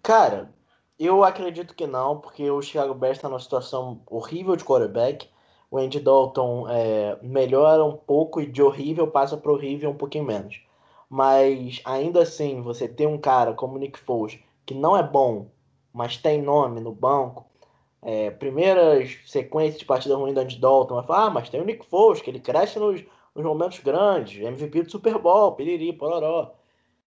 Cara, eu acredito que não, porque o Chicago Bears está numa situação horrível de quarterback. O Andy Dalton é, melhora um pouco e de horrível passa para horrível um pouquinho menos. Mas ainda assim, você ter um cara como o Nick Foles, que não é bom, mas tem nome no banco. É, primeiras sequências de partida ruim do Andy Dalton, vai falar, ah, mas tem o Nick Foles, que ele cresce nos, nos momentos grandes, MVP do Super Bowl, piriri, pororó.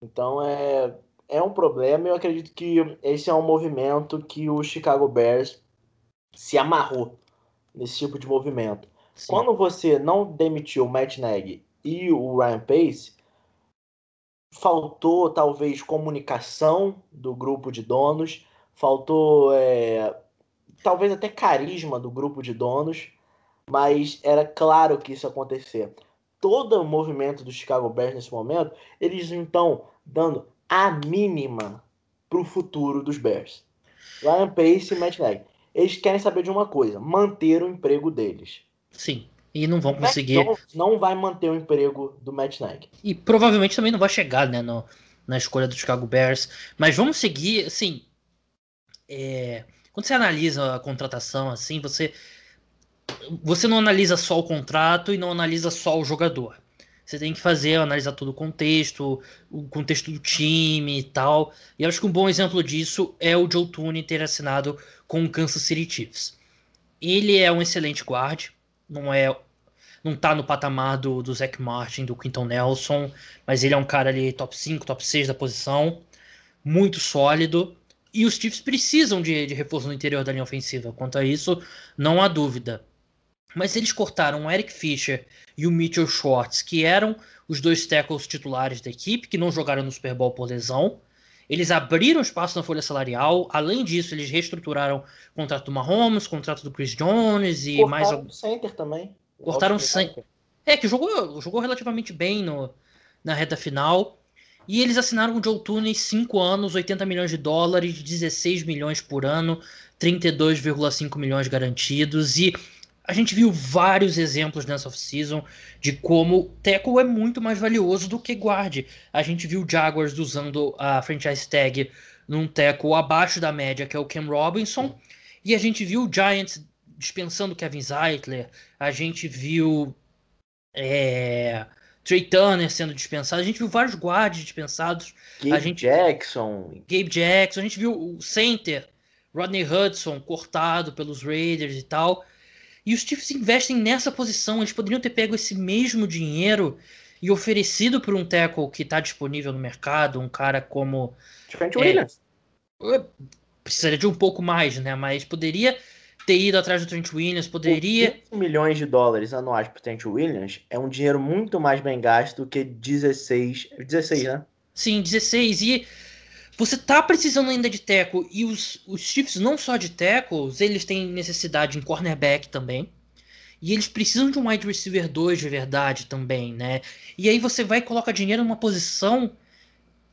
Então é, é um problema e eu acredito que esse é um movimento que o Chicago Bears se amarrou nesse tipo de movimento. Sim. Quando você não demitiu o Matt Nagy e o Ryan Pace, faltou talvez comunicação do grupo de donos, faltou é, talvez até carisma do grupo de donos, mas era claro que isso ia acontecer. Todo o movimento do Chicago Bears nesse momento, eles estão dando a mínima para o futuro dos Bears. Ryan Pace e Matt Nagy. Eles querem saber de uma coisa: manter o emprego deles. Sim. E não vão conseguir. Não, não vai manter o emprego do Matt Nagy. E provavelmente também não vai chegar, né, no, na escolha do Chicago Bears. Mas vamos seguir, assim. É, quando você analisa a contratação, assim, você. Você não analisa só o contrato e não analisa só o jogador. Você tem que fazer, analisar todo o contexto, o contexto do time e tal. E acho que um bom exemplo disso é o Joe Tooney ter assinado com o Kansas City Chiefs. Ele é um excelente guard, não é não tá no patamar do, do Zach Martin, do Quinton Nelson, mas ele é um cara ali top 5, top 6 da posição, muito sólido. E os Chiefs precisam de, de reforço no interior da linha ofensiva. Quanto a isso, não há dúvida. Mas eles cortaram o Eric Fischer e o Mitchell Schwartz, que eram os dois tackles titulares da equipe, que não jogaram no Super Bowl por lesão. Eles abriram espaço na folha salarial. Além disso, eles reestruturaram o contrato do Mahomes, o contrato do Chris Jones e Cortaram mais. Cortaram o center também. Cortaram o center. É, que jogou, jogou relativamente bem no, na reta final. E eles assinaram com o Joe Tooney 5 anos, 80 milhões de dólares, 16 milhões por ano, 32,5 milhões garantidos. E a gente viu vários exemplos nessa off-season de como tackle é muito mais valioso do que guard. A gente viu Jaguars usando a franchise tag num tackle abaixo da média, que é o Cam Robinson, e a gente viu Giants dispensando Kevin Zeitler, a gente viu é, Trey Turner sendo dispensado, a gente viu vários guards dispensados. Gabe a gente, Jackson. Gabe Jackson, a gente viu o center, Rodney Hudson, cortado pelos Raiders e tal. E os Chiefs investem nessa posição. Eles poderiam ter pego esse mesmo dinheiro e oferecido por um tackle que está disponível no mercado, um cara como. Trent é, Williams. Precisaria de um pouco mais, né? Mas poderia ter ido atrás do Trent Williams, poderia. 5 milhões de dólares anuais para Trent Williams é um dinheiro muito mais bem gasto do que 16. 16, né? Sim, 16. E você tá precisando ainda de tackle e os, os Chiefs não só de tackles, eles têm necessidade em cornerback também. E eles precisam de um wide receiver 2 de verdade também, né? E aí você vai e coloca dinheiro numa posição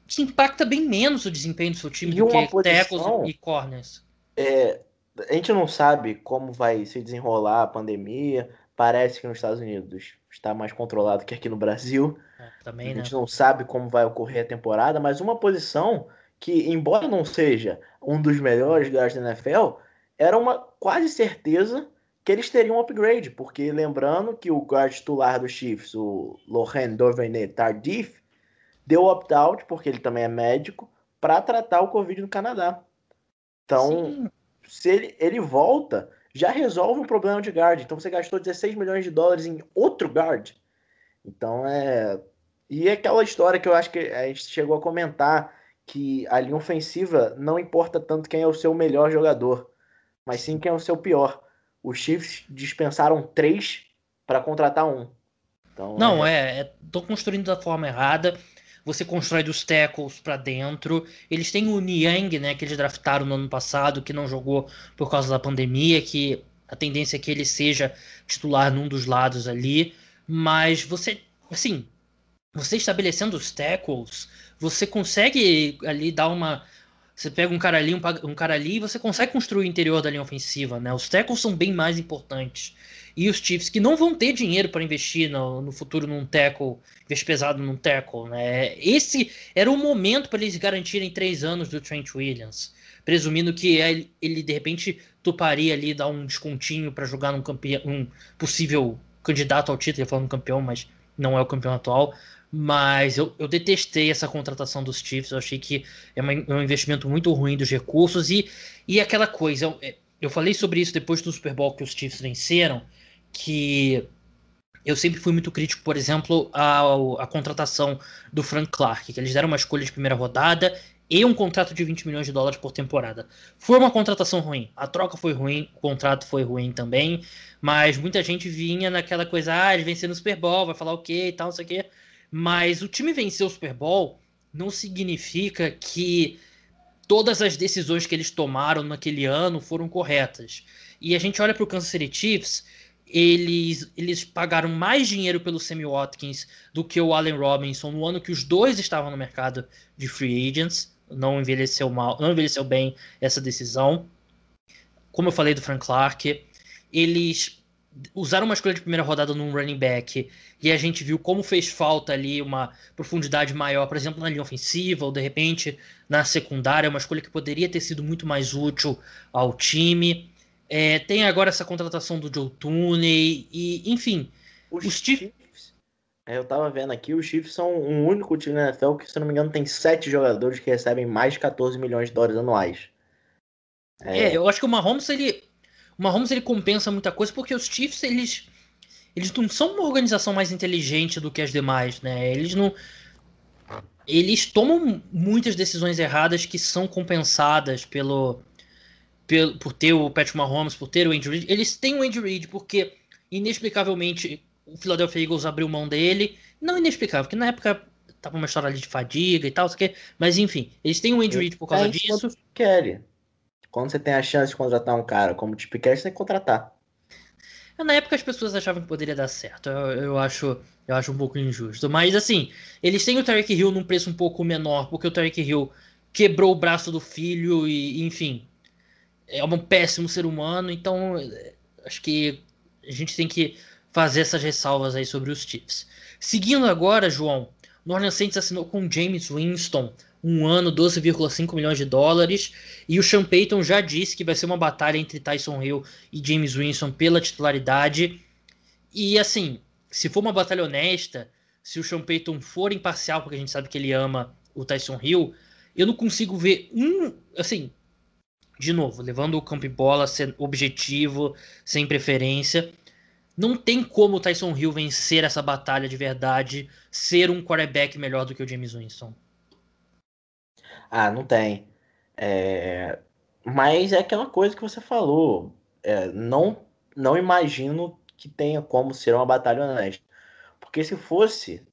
que impacta bem menos o desempenho do seu time e do que posição, tackles e corners. É, a gente não sabe como vai se desenrolar a pandemia. Parece que nos Estados Unidos está mais controlado que aqui no Brasil. É, também, a gente né? não sabe como vai ocorrer a temporada, mas uma posição que, embora não seja um dos melhores guards da NFL, era uma quase certeza que eles teriam um upgrade, porque lembrando que o guard titular dos Chiefs, o Lohan Dorvenet Tardif, deu opt-out, porque ele também é médico, para tratar o Covid no Canadá. Então, Sim. Se ele, ele volta, já resolve o problema de guard. Então você gastou 16 milhões de dólares em outro guard. Então é. E é aquela história que eu acho que a gente chegou a comentar que a linha ofensiva não importa tanto quem é o seu melhor jogador, mas sim quem é o seu pior. Os Chiefs dispensaram três para contratar um. Então, não, é... é, tô construindo da forma errada. Você constrói dos tackles para dentro. Eles têm o Niang, né, que eles draftaram no ano passado, que não jogou por causa da pandemia, que a tendência é que ele seja titular num dos lados ali. Mas você, assim, você estabelecendo os tackles, você consegue ali dar uma. Você pega um cara ali, um, um cara ali, e você consegue construir o interior da linha ofensiva, né? Os tackles são bem mais importantes. E os Chiefs, que não vão ter dinheiro para investir no, no, futuro num tackle, investir pesado num tackle, né? Esse era o momento para eles garantirem três anos do Trent Williams. Presumindo que ele, ele de repente toparia ali dar um descontinho para jogar num campeão, um possível candidato ao título, falando campeão, mas não é o campeão atual Mas eu, eu detestei essa contratação dos Chiefs. Eu achei que é, uma, é um investimento muito ruim dos recursos. E, e aquela coisa, eu, eu falei sobre isso depois do Super Bowl que os Chiefs venceram, que eu sempre fui muito crítico, por exemplo, à, contratação do Frank Clark, que eles deram uma escolha de primeira rodada e um contrato de 20 milhões de dólares por temporada. Foi uma contratação ruim. A troca foi ruim, o contrato foi ruim também, mas muita gente vinha naquela coisa, ah, ele venceu no Super Bowl, vai falar o quê e tal, não sei o quê. Mas o time vencer o Super Bowl não significa que todas as decisões que eles tomaram naquele ano foram corretas. E a gente olha para o Kansas City Chiefs, eles, eles pagaram mais dinheiro pelo Sammy Watkins do que o Allen Robinson no ano que os dois estavam no mercado de free agents não envelheceu mal, não envelheceu bem essa decisão. Como eu falei do Frank Clark, eles usaram uma escolha de primeira rodada num running back e a gente viu como fez falta ali uma profundidade maior, por exemplo, na linha ofensiva ou de repente na secundária, uma escolha que poderia ter sido muito mais útil ao time. É, tem agora essa contratação do Joe Tooney e, enfim, os, os Chiefs é, eu tava vendo aqui, os Chiefs são um único time na NFL que, se não me engano, tem sete jogadores que recebem mais de 14 milhões de dólares anuais. É, é eu acho que o Mahomes, ele. O Mahomes ele compensa muita coisa porque os Chiefs, eles. Eles não são uma organização mais inteligente do que as demais, né? Eles não. Eles tomam muitas decisões erradas que são compensadas pelo. Por ter o Patrick Mahomes, por ter o Andy Reid. Eles têm o Andy Reid porque, inexplicavelmente, o Philadelphia Eagles abriu mão dele. Não inexplicável, porque na época tava uma história ali de fadiga e tal, mas enfim, eles têm um Andy Reid por causa é disso. Quer. Quando você tem a chance de contratar um cara como o Chip Kelly, você tem que contratar. Na época as pessoas achavam que poderia dar certo. Eu, eu, acho, eu acho um pouco injusto. Mas assim, eles têm o Tarek Hill num preço um pouco menor, porque o Tarek Hill quebrou o braço do filho e, enfim, é um péssimo ser humano. Então, acho que a gente tem que fazer essas ressalvas aí sobre os Chiefs. Seguindo agora, João, New Saints assinou com James Winston um ano, 12,5 milhões de dólares, e o Sean Payton já disse que vai ser uma batalha entre Tyson Hill e James Winston pela titularidade. E assim, se for uma batalha honesta, se o Sean Payton for imparcial, porque a gente sabe que ele ama o Tyson Hill, eu não consigo ver um, assim, de novo, levando o campo e bola, ser objetivo, sem preferência, não tem como o Tyson Hill vencer essa batalha de verdade, ser um quarterback melhor do que o James Winston. Ah, não tem. É... Mas é aquela coisa que você falou. É, não, não imagino que tenha como ser uma batalha honesta. Porque se fosse,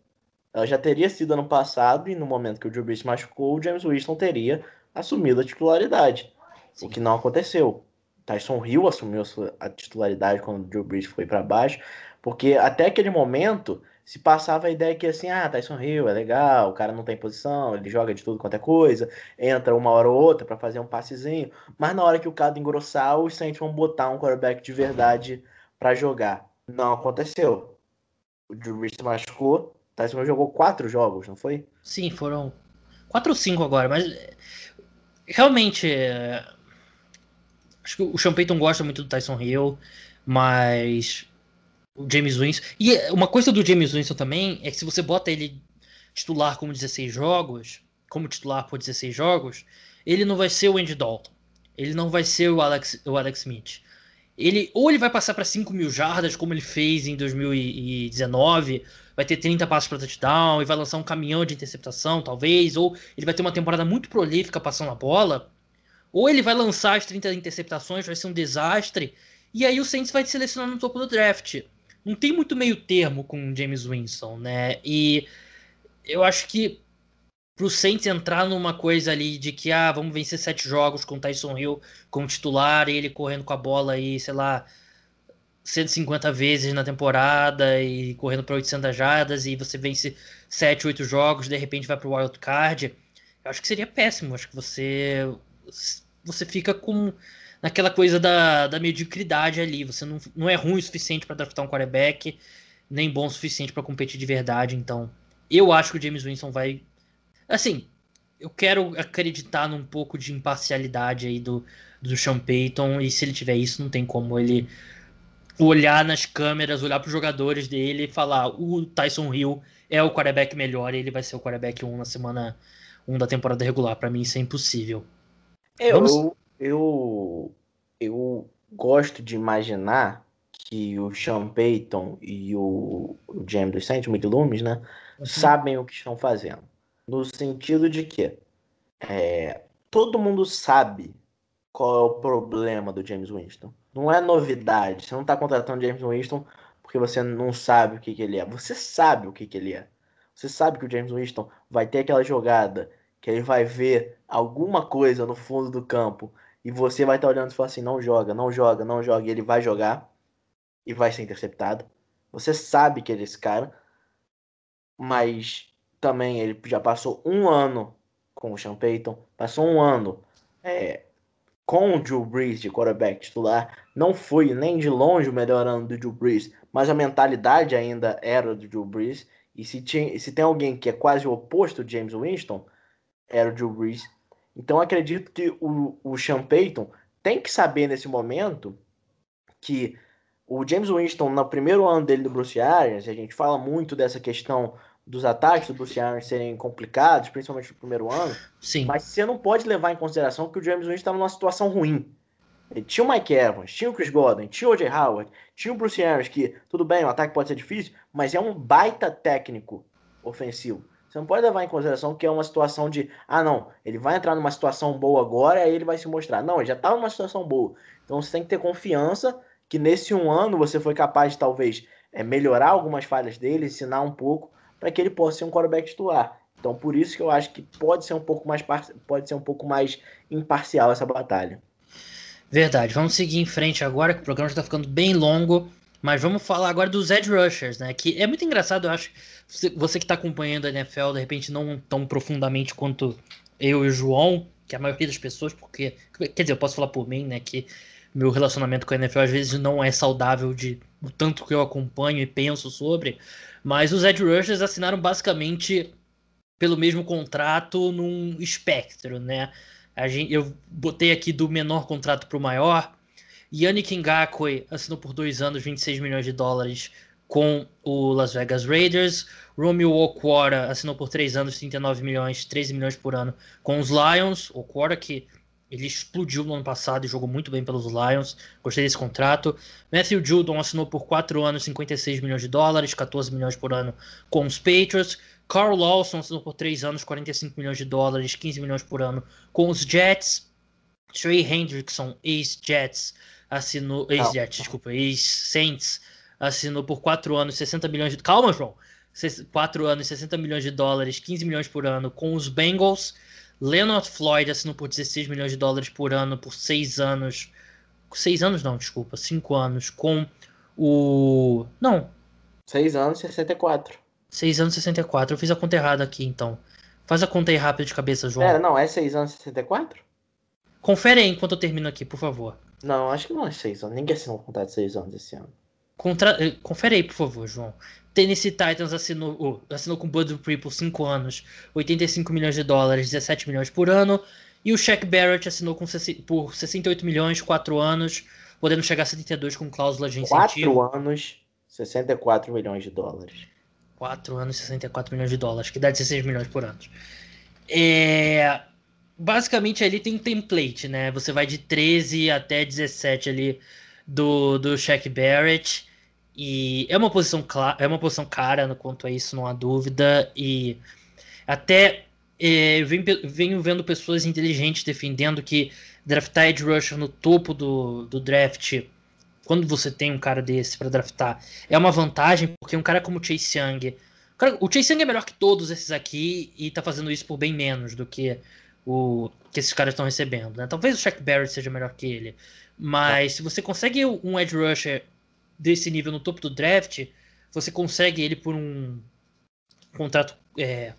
ela já teria sido ano passado e no momento que o Drew Brees machucou, o James Winston teria assumido a titularidade. Sim. O que não aconteceu. Tyson Hill assumiu a titularidade quando o Drew Brees foi para baixo, porque até aquele momento se passava a ideia que assim, ah, Tyson Hill é legal, o cara não tem posição, ele joga de tudo quanto é coisa, entra uma hora ou outra para fazer um passezinho, mas na hora que o cara engrossar, os Saints vão botar um quarterback de verdade para jogar. Não aconteceu. O Drew Brees se machucou, Tyson Hill jogou quatro jogos, não foi? Sim, foram quatro ou cinco agora, mas realmente Acho que o Sean Payton gosta muito do Tyson Hill, mas o James Winston. E uma coisa do James Winston também é que se você bota ele titular como 16 jogos, como titular por 16 jogos, ele não vai ser o Andy Dalton. Ele não vai ser o Alex, o Alex Smith. Ele, ou ele vai passar para 5 mil jardas, como ele fez em 2019, vai ter 30 passos para touchdown e vai lançar um caminhão de interceptação, talvez, ou ele vai ter uma temporada muito prolífica passando a bola, ou ele vai lançar as 30 interceptações, vai ser um desastre, e aí o Saints vai te selecionar no topo do draft. Não tem muito meio termo com o James Winston, né? E eu acho que pro Saints entrar numa coisa ali de que, ah, vamos vencer sete jogos com o Tyson Hill como titular, ele correndo com a bola aí, sei lá, 150 vezes na temporada e correndo para 800 jardas e você vence 7, 8 jogos, de repente vai pro wild card. Eu acho que seria péssimo, acho que você você fica com naquela coisa da, da mediocridade ali. Você não, não é ruim o suficiente para draftar um quarterback, nem bom o suficiente para competir de verdade. Então, eu acho que o James Winston vai. Assim, eu quero acreditar num pouco de imparcialidade aí do, do Sean Payton, e se ele tiver isso, não tem como ele olhar nas câmeras, olhar para os jogadores dele e falar: o Tyson Hill é o quarterback melhor e ele vai ser o quarterback 1 na semana 1 da temporada regular. Para mim isso é impossível. Eu, Vamos... eu, eu, eu gosto de imaginar que o Sean Payton e o, o James dos Saints, o Mick Loomis, né, uhum. sabem o que estão fazendo. No sentido de que é, todo mundo sabe qual é o problema do James Winston. Não é novidade. Você não está contratando James Winston porque você não sabe o que, que ele é. Você sabe o que, que ele é. Você sabe que o James Winston vai ter aquela jogada que ele vai ver alguma coisa no fundo do campo e você vai estar tá olhando e falar assim: não joga, não joga, não joga, e ele vai jogar e vai ser interceptado. Você sabe que ele é esse cara, mas também ele já passou um ano com o Sean Payton, passou um ano é, com o Drew Brees de quarterback titular, não foi nem de longe o melhor ano do Drew Brees, mas a mentalidade ainda era do Drew Brees. E se, tinha, se tem alguém que é quase o oposto de James Winston, era o Drew Brees. Então acredito que o, o Sean Payton tem que saber nesse momento que o James Winston, no primeiro ano dele do Bruce Arians, a gente fala muito dessa questão dos ataques do Bruce Arians serem complicados, principalmente no primeiro ano. Sim. Mas você não pode levar em consideração que o James Winston estava numa situação ruim. Ele tinha o Mike Evans, tinha o Chris Godwin, tinha o O.J. Howard, tinha o Bruce Arians, que tudo bem, o ataque pode ser difícil, mas é um baita técnico ofensivo. Você não pode levar em consideração que é uma situação de, ah, não, ele vai entrar numa situação boa agora, aí ele vai se mostrar. Não, ele já estava numa situação boa. Então você tem que ter confiança que nesse um ano você foi capaz de talvez é, melhorar algumas falhas dele, ensinar um pouco, para que ele possa ser um quarterback titular. Então, por isso que eu acho que pode ser um pouco mais pode ser um pouco mais imparcial essa batalha. Verdade. Vamos seguir em frente agora, que o programa já está ficando bem longo. Mas vamos falar agora dos edge rushers, né? Que é muito engraçado, eu acho. Você que está acompanhando a NFL, de repente, não tão profundamente quanto eu e o João, que a maioria das pessoas, porque. Quer dizer, eu posso falar por mim, né? Que meu relacionamento com a NFL às vezes não é saudável de o tanto que eu acompanho e penso sobre. Mas os edge rushers assinaram basicamente pelo mesmo contrato num espectro, né? A gente, eu botei aqui do menor contrato para o maior. Yannick Ngakwe assinou por dois anos 26 milhões de dólares com o Las Vegas Raiders. Romeo Okwara assinou por três anos 39 milhões, 13 milhões por ano com os Lions. Okwara que ele explodiu no ano passado e jogou muito bem pelos Lions. Gostei desse contrato. Matthew Judon assinou por 4 anos 56 milhões de dólares, 14 milhões por ano com os Patriots. Carl Lawson assinou por 3 anos 45 milhões de dólares, 15 milhões por ano com os Jets. Trey Hendrickson, ex-Jets, assinou. Ex-Jets, desculpa, ex-Saints, assinou por 4 anos 60 milhões de. Calma, João! 4 anos 60 milhões de dólares, 15 milhões por ano com os Bengals. Leonard Floyd assinou por 16 milhões de dólares por ano por 6 anos. 6 anos não, desculpa, 5 anos com o. Não. 6 anos 64. 6 anos 64. Eu fiz a conta errada aqui então. Faz a conta aí rápida de cabeça, João. Pera, não, é 6 anos 64? Confere aí enquanto eu termino aqui, por favor. Não, acho que não é 6 anos. Ninguém assinou um contrato de 6 anos esse ano. Contra... Eh, confere aí, por favor, João. Tennessee Titans assinou, oh, assinou com Bud Dupree por 5 anos, 85 milhões de dólares, 17 milhões por ano. E o Shaq Barrett assinou com, por 68 milhões, 4 anos, podendo chegar a 72 com cláusula de incentivo. 4 anos, 64 milhões de dólares. 4 anos, 64 milhões de dólares, que dá 16 milhões por ano. É... Basicamente ali tem um template, né? Você vai de 13 até 17 ali do, do Shaq Barrett. E é uma posição clara, é uma posição cara quanto a isso, não há dúvida. E até é, venho, venho vendo pessoas inteligentes defendendo que draftar Edge Rusher no topo do, do draft, quando você tem um cara desse para draftar, é uma vantagem, porque um cara como Chase Young. O, o Chase Young é melhor que todos esses aqui e tá fazendo isso por bem menos do que o que esses caras estão recebendo. Né? Talvez o Shaq Barrett seja melhor que ele. Mas se você consegue um edge rusher desse nível no topo do draft, você consegue ele por um contrato é,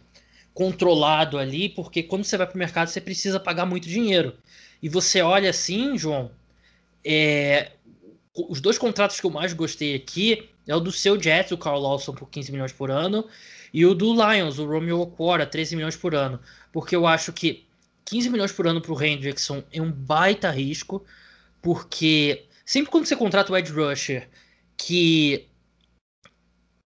controlado ali, porque quando você vai para o mercado você precisa pagar muito dinheiro. E você olha assim, João, é, os dois contratos que eu mais gostei aqui é o do seu Jets, o Carl Lawson por 15 milhões por ano, e o do Lions, o Romeo Okwara, 13 milhões por ano. Porque eu acho que 15 milhões por ano para o Hendrickson é um baita risco, porque sempre quando você contrata o Edge Rusher que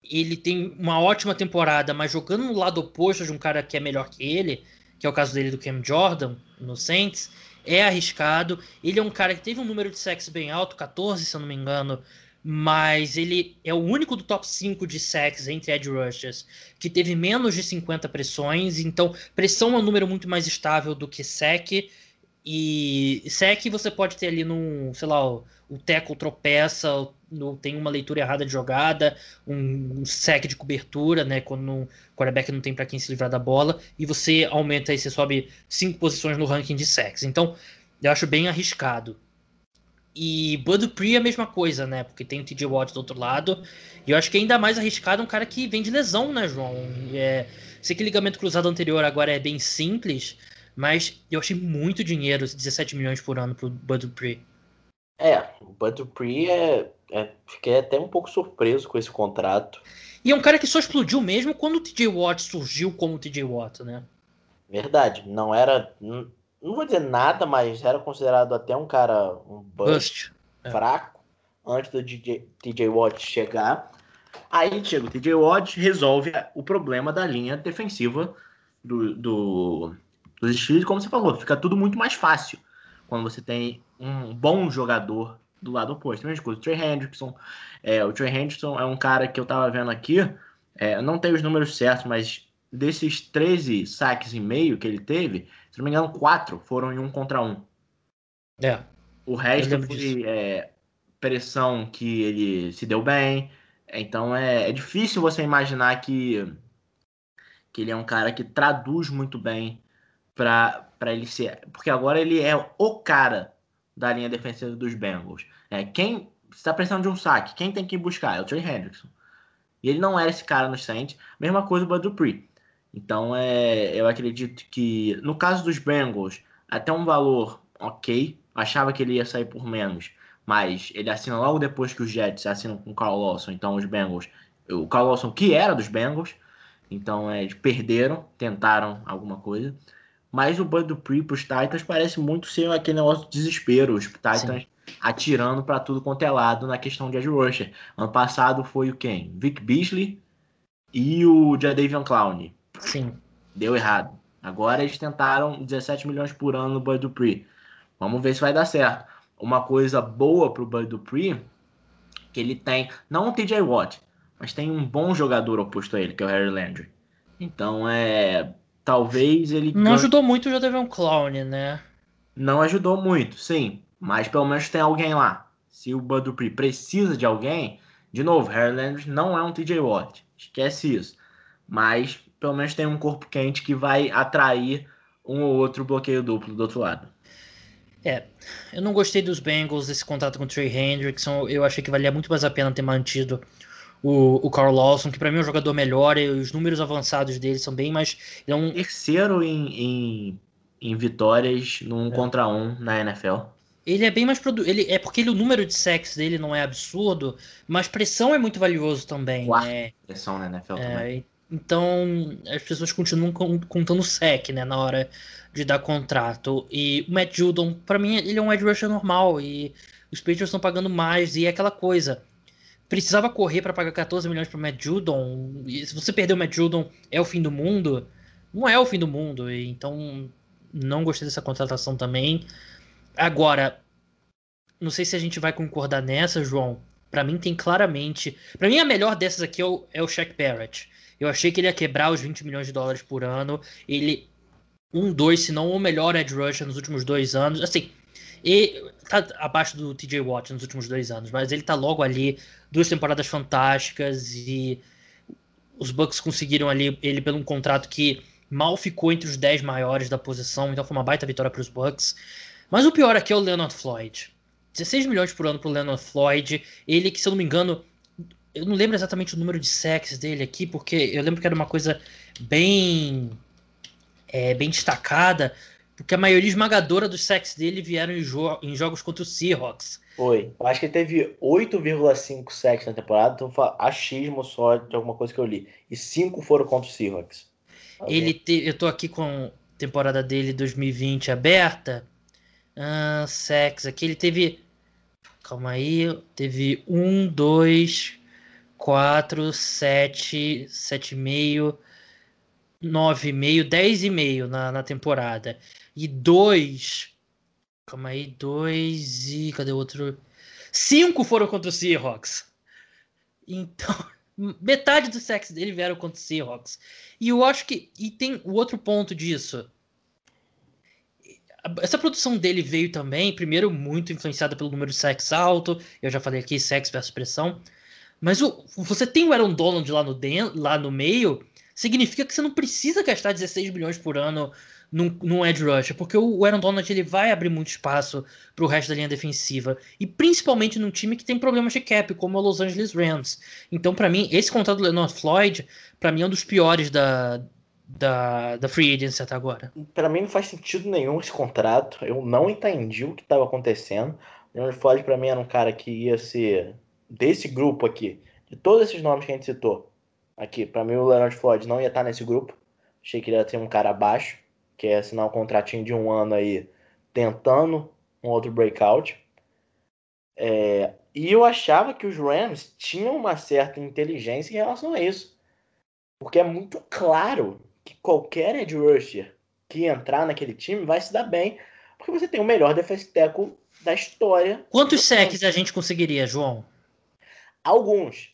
ele tem uma ótima temporada, mas jogando no lado oposto de um cara que é melhor que ele, que é o caso dele do Cam Jordan, no Saints, é arriscado. Ele é um cara que teve um número de sacks bem alto, 14, se eu não me engano, mas ele é o único do top 5 de sacks entre edge rushers que teve menos de 50 pressões, então pressão é um número muito mais estável do que sec, e sec você pode ter ali num, sei lá, o, o tackle tropeça, no, tem uma leitura errada de jogada, um, sec de cobertura, né, quando o quarterback não tem para quem se livrar da bola, e você aumenta aí, você sobe cinco posições no ranking de sacks. Então, eu acho bem arriscado. E Bud Dupree é a mesma coisa, né? Porque tem o TJ Watt do outro lado. E eu acho que é ainda mais arriscado um cara que vem de lesão, né, João? É, sei que ligamento cruzado anterior agora é bem simples, mas eu achei muito dinheiro, 17 milhões por ano pro Bud Dupree. É, o Bud Dupree é, é, Fiquei até um pouco surpreso com esse contrato. E é um cara que só explodiu mesmo quando o TJ Watt surgiu como o TJ Watt, né? Verdade, não era não vou dizer nada, mas era considerado até um cara um bust, bust. É. fraco é. antes do DJ, TJ Watt chegar. Aí chega o TJ Watt resolve o problema da linha defensiva do, do, dos Steelers, como você falou, fica tudo muito mais fácil quando você tem um bom jogador do lado oposto. Mesma coisa, o Trey Hendrickson. É, o Trey Hendrickson é um cara que eu tava vendo aqui, é, não tenho os números certos, mas desses 13 saques e meio que ele teve, se não me engano, quatro foram em um contra um. É. O resto foi é, pressão que ele se deu bem. Então é, é difícil você imaginar que, que ele é um cara que traduz muito bem para ele ser. Porque agora ele é o cara da linha defensiva dos Bengals. É, quem está precisando de um saque, quem tem que buscar? É o Trey Hendrickson. E ele não era esse cara no Saints. Mesma coisa o Bud Dupree. Então, é, eu acredito que, no caso dos Bengals, até um valor ok. Achava que ele ia sair por menos, mas ele assina logo depois que os Jets assinam com o Carl Lawson. Então, os Bengals, o Carl Lawson, que era dos Bengals, então é, eles perderam, tentaram alguma coisa. Mas o Bud Dupree para os Titans parece muito ser aquele negócio de desespero. Os Titans Sim. atirando para tudo quanto é lado na questão de edge rusher. Ano passado foi o quem? Vic Beasley e o Jadavion Clowney. Sim. Deu errado. Agora eles tentaram 17 milhões por ano no Bud Dupree. Vamos ver se vai dar certo. Uma coisa boa pro Bud Dupree, que ele tem, não o TJ Watt, mas tem um bom jogador oposto a ele, que é o Harry Landry. Então é. Talvez ele. Não ganhe... ajudou muito o Jadavion Clown, né? Não ajudou muito, sim. Mas pelo menos tem alguém lá. Se o Bud Dupree precisa de alguém, de novo, Harry Landry não é um TJ Watt. Esquece isso. Mas pelo menos tem um corpo quente que vai atrair um ou outro bloqueio duplo do outro lado. É, eu não gostei dos Bengals, desse contrato com o Trey Hendrickson. Eu achei que valia muito mais a pena ter mantido o, o Carl Lawson, que para mim é um jogador melhor e os números avançados dele são bem mais. É um... Terceiro em, em, em vitórias num é. contra um na NFL. Ele é bem mais produ... ele É porque ele, o número de sacks dele não é absurdo, mas pressão é muito valioso também. Quarta né? pressão na NFL é, também. Então, as pessoas continuam contando sec, né, na hora de dar contrato. E o Matt Judon, para mim, ele é um edge rusher normal e os Patriots estão pagando mais e é aquela coisa. Precisava correr para pagar 14 milhões para Matt Judon. E se você perder o Matt Judon, é o fim do mundo? Não é o fim do mundo. E, então, não gostei dessa contratação também. Agora, não sei se a gente vai concordar nessa, João. Para mim tem claramente, para mim a melhor dessas aqui é o, é o Shaq Barrett. Eu achei que ele ia quebrar os 20 milhões de dólares por ano. Ele, um, dois, se não o melhor edge rusher nos últimos dois anos. Assim, e tá abaixo do TJ Watt nos últimos dois anos, mas ele tá logo ali, duas temporadas fantásticas e os Bucks conseguiram ali ele pelo um contrato que mal ficou entre os 10 maiores da posição, então foi uma baita vitória para os Bucks. Mas o pior aqui é o Leonard Floyd. 16 milhões por ano pro Leonard Floyd, ele que se eu não me engano eu não lembro exatamente o número de sacks dele aqui, porque eu lembro que era uma coisa bem. É, bem destacada, porque a maioria esmagadora dos sacks dele vieram em, jo em jogos contra o Seahawks. Foi. Eu acho que ele teve 8,5 sacks na temporada, então foi achismo só de alguma coisa que eu li. E 5 foram contra o Seahawks. Ele te... Eu tô aqui com a temporada dele 2020 aberta. Uh, sacks aqui, ele teve. Calma aí. Teve um, dois, 4, 7, 7,5, 9,5, 10,5 na, na temporada. E 2. Calma aí, 2 e. Cadê o outro? 5 foram contra o Seahawks. Então, metade dos sacks dele vieram contra o Seahawks. E eu acho que. E tem o outro ponto disso. Essa produção dele veio também, primeiro, muito influenciada pelo número de sacks alto. Eu já falei aqui, sacks versus pressão. Mas o, você tem o Aaron Donald lá no, lá no meio, significa que você não precisa gastar 16 milhões por ano num, num edge porque o Aaron Donald ele vai abrir muito espaço para o resto da linha defensiva, e principalmente num time que tem problemas de cap, como o Los Angeles Rams. Então, para mim, esse contrato do Leonard Floyd, para mim, é um dos piores da, da, da Free Agency até agora. Para mim não faz sentido nenhum esse contrato. Eu não entendi o que estava acontecendo. O Leonard Floyd para mim era um cara que ia ser desse grupo aqui, de todos esses nomes que a gente citou aqui. Para mim o Leonard Floyd não ia estar nesse grupo. Achei que ele ia ter um cara abaixo, que ia assinar um contratinho de um ano aí, tentando um outro breakout. É, e eu achava que os Rams tinham uma certa inteligência em relação a isso. Porque é muito claro que qualquer edge rusher que entrar naquele time vai se dar bem, porque você tem o melhor defensive tackle da história. Quantos sacks a gente conseguiria, João? Alguns.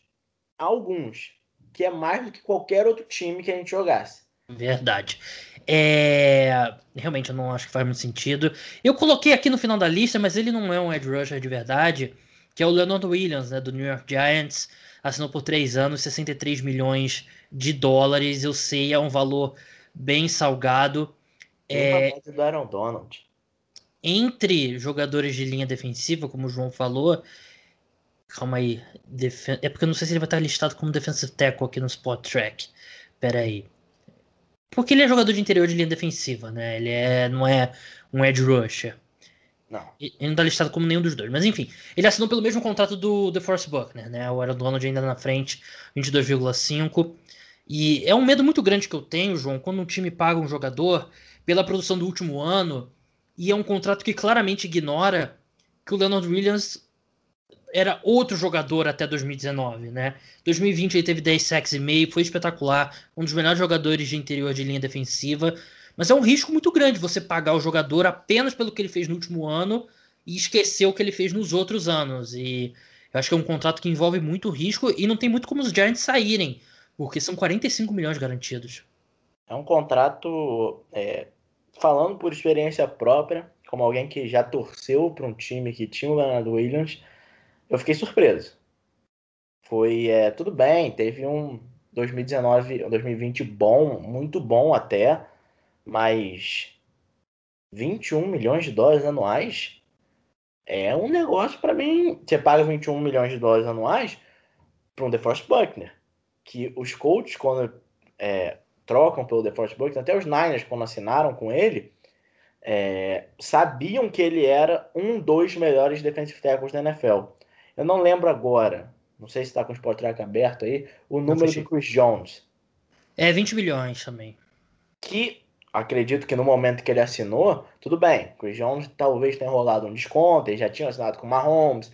Alguns. Que é mais do que qualquer outro time que a gente jogasse. Verdade. É... Realmente eu não acho que faz muito sentido. Eu coloquei aqui no final da lista, mas ele não é um edge rusher de verdade, que é o Leonard Williams, né, do New York Giants. Assinou por três anos, 63 milhões de dólares. Eu sei, é um valor bem salgado. É... do Aaron Donald. Entre jogadores de linha defensiva, como o João falou, Calma aí. Defen é porque eu não sei se ele vai estar listado como defensive tackle aqui no spot track. Pera aí. Porque ele é jogador de interior de linha defensiva, né? Ele é, não é um edge rusher. Não. Ele não está listado como nenhum dos dois. Mas enfim, ele assinou pelo mesmo contrato do The Force Buckner, né? O Aaron Donald ainda na frente, 22,5. E é um medo muito grande que eu tenho, João, quando um time paga um jogador pela produção do último ano e é um contrato que claramente ignora que o Leonard Williams era outro jogador até 2019, né? 2020 ele teve 10 sacks e meio, foi espetacular, um dos melhores jogadores de interior de linha defensiva, mas é um risco muito grande você pagar o jogador apenas pelo que ele fez no último ano e esquecer o que ele fez nos outros anos. E eu acho que é um contrato que envolve muito risco e não tem muito como os Giants saírem, porque são 45 milhões garantidos. É um contrato, é, falando por experiência própria, como alguém que já torceu para um time que tinha o Leonard Williams, eu fiquei surpreso. Foi é, tudo bem, teve um 2019, 2020 bom, muito bom até, mas 21 milhões de dólares anuais é um negócio para mim. Você paga 21 milhões de dólares anuais para um DeForest Buckner, que os coaches quando é, trocam pelo DeForest Buckner, até os Niners quando assinaram com ele, é, sabiam que ele era um dos melhores defensive tackles da NFL. Eu não lembro agora, não sei se está com o Sport Track aberto aí, o número do Chris Jones. É 20 milhões também. Que acredito que no momento que ele assinou, tudo bem. Chris Jones talvez tenha rolado um desconto, ele já tinha assinado com o Mahomes,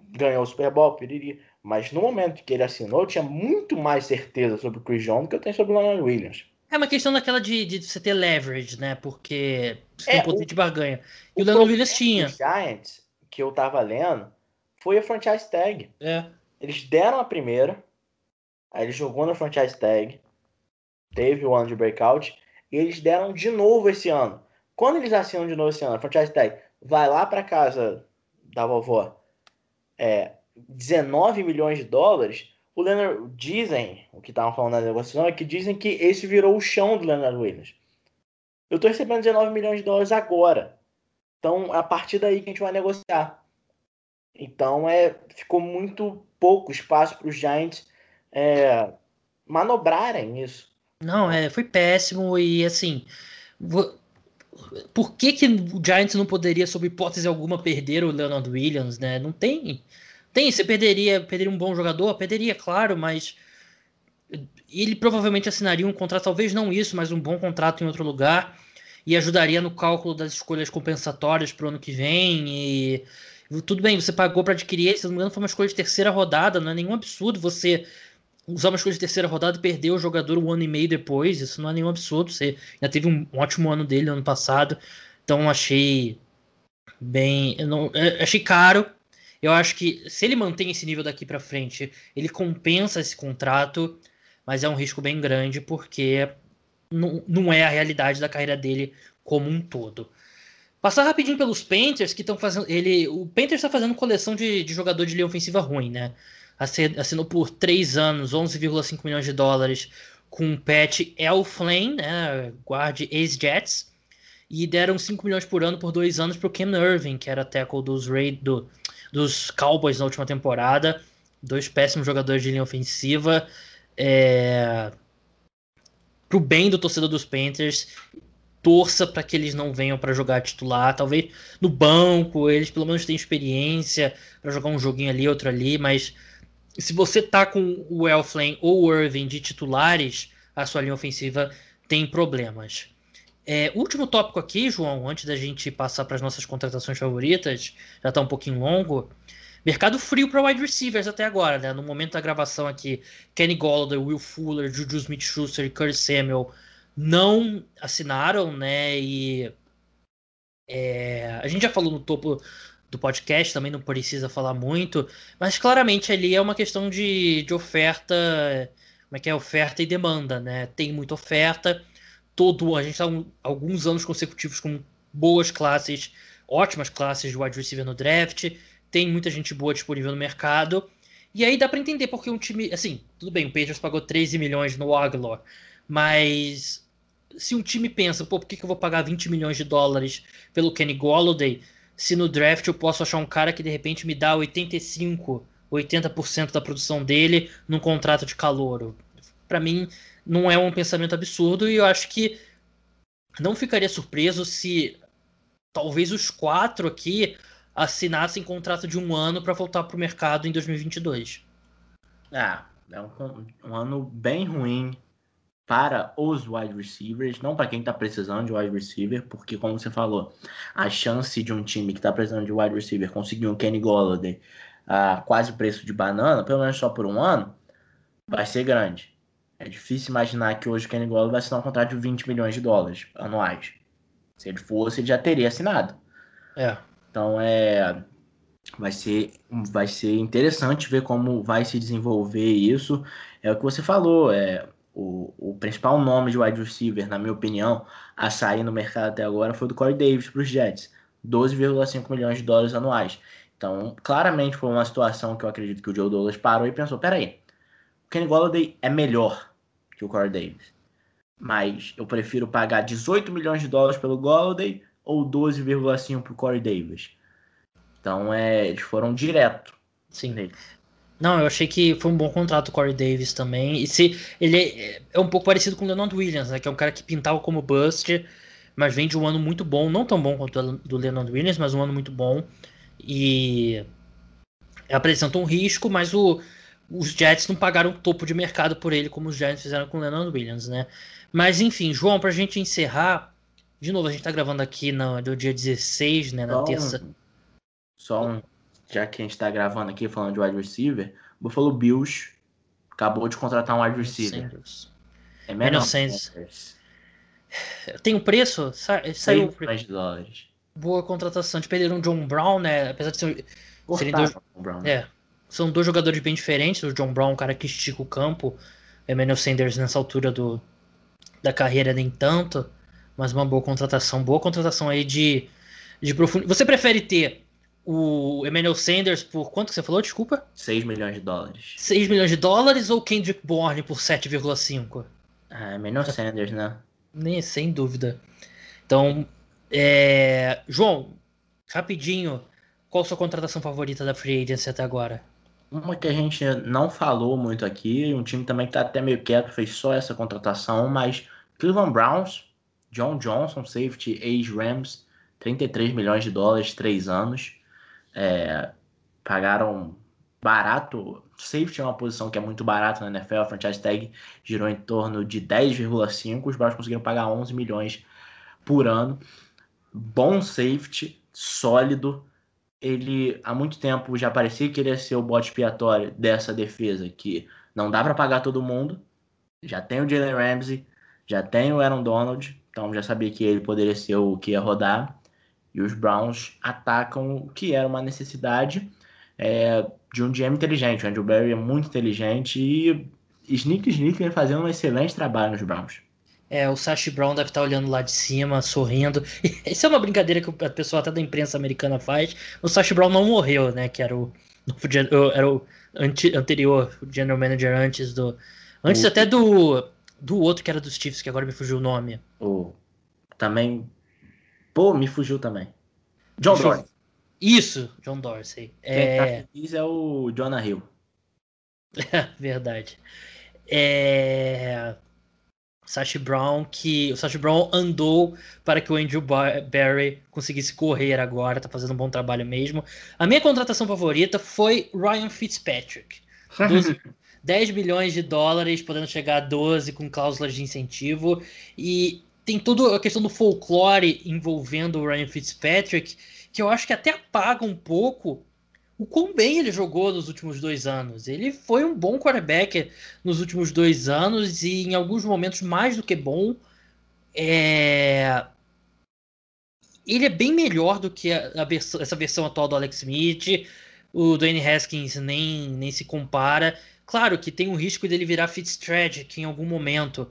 ganhou o Super Bowl, piriri. Mas no momento que ele assinou, eu tinha muito mais certeza sobre o Chris Jones do que eu tenho sobre o Leonard Williams. É uma questão daquela de, de você ter leverage, né? Porque você é, tem poder o, de barganha. E o, o Leonard Williams tinha. Giants, que eu tava lendo, foi a franchise tag. É. Eles deram a primeira, aí ele jogou na franchise tag, teve o ano de breakout, e eles deram de novo esse ano. Quando eles assinam de novo esse ano, a franchise tag vai lá para casa da vovó, é, 19 milhões de dólares, o Leonard, dizem, o que estavam falando na negociação, é que dizem que esse virou o chão do Leonard Williams. Eu estou recebendo 19 milhões de dólares agora. Então, é a partir daí que a gente vai negociar. Então é, ficou muito pouco espaço para os Giants é, manobrarem isso. Não, é, foi péssimo e assim. Por que, que o Giants não poderia, sob hipótese alguma, perder o Leonard Williams, né? Não tem. Tem, você perderia, perderia um bom jogador? Perderia, claro, mas ele provavelmente assinaria um contrato, talvez não isso, mas um bom contrato em outro lugar e ajudaria no cálculo das escolhas compensatórias para o ano que vem. E Tudo bem, você pagou para adquirir se não me engano, foi uma escolha de terceira rodada, não é nenhum absurdo você usar uma escolha de terceira rodada e perder o jogador um ano e meio depois, isso não é nenhum absurdo. Você ainda teve um, ótimo ano dele ano passado, então achei bem. Não, eu achei caro. Eu acho que se ele mantém esse nível daqui para frente, ele compensa esse contrato, mas é um risco bem grande porque não, não é a realidade da carreira dele como um todo. Passar rapidinho pelos Panthers que estão fazendo. Ele, o Panthers está fazendo coleção de, de jogador de linha ofensiva ruim, né? Assinou por 3 anos, 11,5 milhões de dólares com o Pat Elflame, né? Guarde ex-Jets. E deram 5 milhões por ano por dois anos para o Ken Irving, que era tackle dos, Raid, do, dos Cowboys na última temporada. Dois péssimos jogadores de linha ofensiva. É... Pro bem do torcedor dos Panthers, torça para que eles não venham para jogar titular. Talvez no banco, eles pelo menos têm experiência para jogar um joguinho ali, outro ali, mas se você tá com o Elflame ou o Irving de titulares, a sua linha ofensiva tem problemas. É, último tópico aqui, João, antes da gente passar para as nossas contratações favoritas, já está um pouquinho longo. Mercado frio para wide receivers até agora, né? No momento da gravação aqui, Kenny Golladay, Will Fuller, Juju Smith-Schuster e Curtis Samuel não assinaram, né? E é, a gente já falou no topo do podcast, também não precisa falar muito, mas claramente ali é uma questão de, de oferta, como é que é oferta e demanda, né? Tem muita oferta, todo a gente está um, alguns anos consecutivos com boas classes, ótimas classes de wide receiver no draft, tem muita gente boa disponível no mercado. E aí dá para entender porque um time, assim, tudo bem, o Patriots pagou 13 milhões no Aguilar, mas se um time pensa, pô, por que, que eu vou pagar 20 milhões de dólares pelo Kenny Golladay, se no draft eu posso achar um cara que de repente me dá 85, 80% da produção dele num contrato de calouro? Para mim, não é um pensamento absurdo e eu acho que não ficaria surpreso se talvez os quatro aqui assinassem contrato de um ano para voltar para o mercado em 2022. Ah, é um, um ano bem ruim para os wide receivers, não para quem está precisando de wide receiver, porque como você falou, a chance de um time que está precisando de wide receiver conseguir um Kenny Golladay a quase o preço de banana, pelo menos só por um ano, vai ser grande. É difícil imaginar que hoje o Kenny Golladay vai assinar um contrato de 20 milhões de dólares anuais. Se ele fosse, ele já teria assinado. É. Então é vai ser vai ser interessante ver como vai se desenvolver isso. É o que você falou, é o, o principal nome de wide receiver, na minha opinião, a sair no mercado até agora foi do Corey Davis para os Jets. 12,5 milhões de dólares anuais. Então, claramente foi uma situação que eu acredito que o Joe Douglas parou e pensou: peraí, o Kenny Golladay é melhor que o Corey Davis. Mas eu prefiro pagar 18 milhões de dólares pelo Golladay ou 12,5 para o Corey Davis. Então, é, eles foram direto. Sim. Nele. Não, eu achei que foi um bom contrato o Corey Davis também. E se ele é, é um pouco parecido com o Leonard Williams, né? Que é um cara que pintava como Buster, mas vem de um ano muito bom, não tão bom quanto o do Leonard Williams, mas um ano muito bom. E apresenta um risco, mas o, os Jets não pagaram o topo de mercado por ele, como os Giants fizeram com o Leonard Williams, né? Mas enfim, João, pra gente encerrar, de novo, a gente tá gravando aqui no, no dia 16, né? Na só terça. Um, só um já que a gente está gravando aqui falando de wide receiver, o Buffalo Bills acabou de contratar um wide receiver. Sanders. É menos Sanders. Tem um preço? Sa saiu de dólares. Boa contratação. De perderam um John Brown, né? Apesar de ser, serem dois, Brown. É, são dois jogadores bem diferentes. O John Brown, um cara que estica o campo. Emmanuel Sanders nessa altura do, da carreira nem tanto. Mas uma boa contratação. Boa contratação aí de, de profundidade. Você prefere ter o Emmanuel Sanders por quanto que você falou? Desculpa? 6 milhões de dólares. 6 milhões de dólares ou Kendrick Bourne por 7,5? Ah, Emmanuel Sanders, né? Nem, sem dúvida. Então, é... João, rapidinho, qual sua contratação favorita da Free Agency até agora? Uma que a gente não falou muito aqui, um time também que tá até meio quieto, fez só essa contratação, mas Cleveland Browns, John Johnson, safety, age Rams, 33 milhões de dólares, 3 anos. É, pagaram barato. Safety é uma posição que é muito barata na NFL. A franchise tag girou em torno de 10,5. Os Browns conseguiram pagar 11 milhões por ano. Bom safety, sólido. ele há muito tempo já parecia que ele ia ser o bote expiatório dessa defesa, que não dá para pagar todo mundo. Já tem o Jalen Ramsey, já tem o Aaron Donald, então já sabia que ele poderia ser o que ia rodar. E os Browns atacam o que era uma necessidade é, de um GM inteligente. O Andrew Barry é muito inteligente e Sneak Sneak vem fazendo um excelente trabalho nos Browns. É, o Sashi Brown deve estar olhando lá de cima, sorrindo. Isso é uma brincadeira que a pessoa até da imprensa americana faz. O Sashi Brown não morreu, né? Que era o, era o anterior, o general manager antes do. Antes o... até do. Do outro que era dos Chiefs, que agora me fugiu o nome. O. Também. Pô, me fugiu também. John Dorsey. Isso, John Dorsey. Quem tá é... feliz é o Jonah Hill. Verdade. É. Sashi Brown, que o Sashi Brown andou para que o Andrew Barry conseguisse correr agora, tá fazendo um bom trabalho mesmo. A minha contratação favorita foi Ryan Fitzpatrick. 12, 10 bilhões de dólares, podendo chegar a 12 com cláusulas de incentivo. E tem toda a questão do folclore envolvendo o Ryan Fitzpatrick, que eu acho que até apaga um pouco o quão bem ele jogou nos últimos dois anos. Ele foi um bom quarterback nos últimos dois anos e em alguns momentos mais do que bom. É... Ele é bem melhor do que a, a essa versão atual do Alex Smith. O Dwayne Haskins nem, nem se compara. Claro que tem o risco dele virar Fitztragic em algum momento.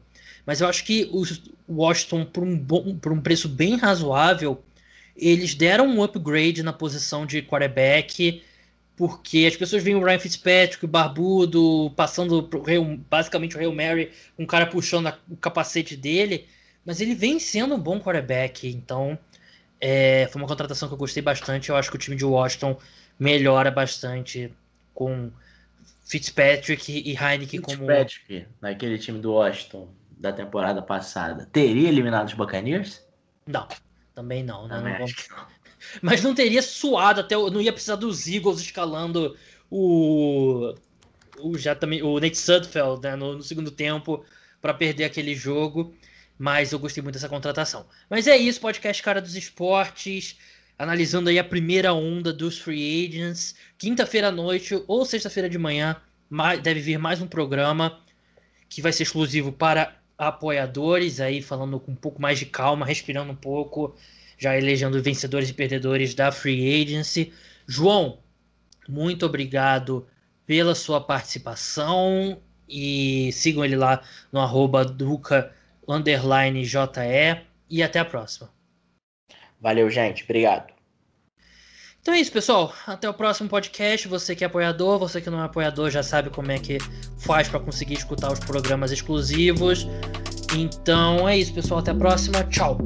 Mas eu acho que o Washington, por um, bom, por um preço bem razoável, eles deram um upgrade na posição de quarterback porque as pessoas veem o Ryan Fitzpatrick, o barbudo, passando pro basicamente o Hail Mary, um cara puxando a, o capacete dele, mas ele vem sendo um bom quarterback, então é, foi uma contratação que eu gostei bastante. Eu acho que o time de Washington melhora bastante com Fitzpatrick e Heineken como. Fitzpatrick, naquele time do Washington da temporada passada, teria eliminado os Buccaneers? Não, também não. Né? Também não, não mas não teria suado até. Não ia precisar dos Eagles escalando o. o já também o Nate Sudfeld né, no, no segundo tempo para perder aquele jogo. Mas eu gostei muito dessa contratação. Mas é isso, podcast Cara dos Esportes. Analisando aí a primeira onda dos free agents. Quinta-feira à noite ou sexta-feira de manhã deve vir mais um programa que vai ser exclusivo para apoiadores, aí falando com um pouco mais de calma, respirando um pouco já elegendo vencedores e perdedores da Free Agency. João, muito obrigado pela sua participação e sigam ele lá no arroba e até a próxima. Valeu, gente. Obrigado. Então é isso, pessoal. Até o próximo podcast. Você que é apoiador, você que não é apoiador já sabe como é que faz para conseguir escutar os programas exclusivos. Então é isso, pessoal. Até a próxima. Tchau.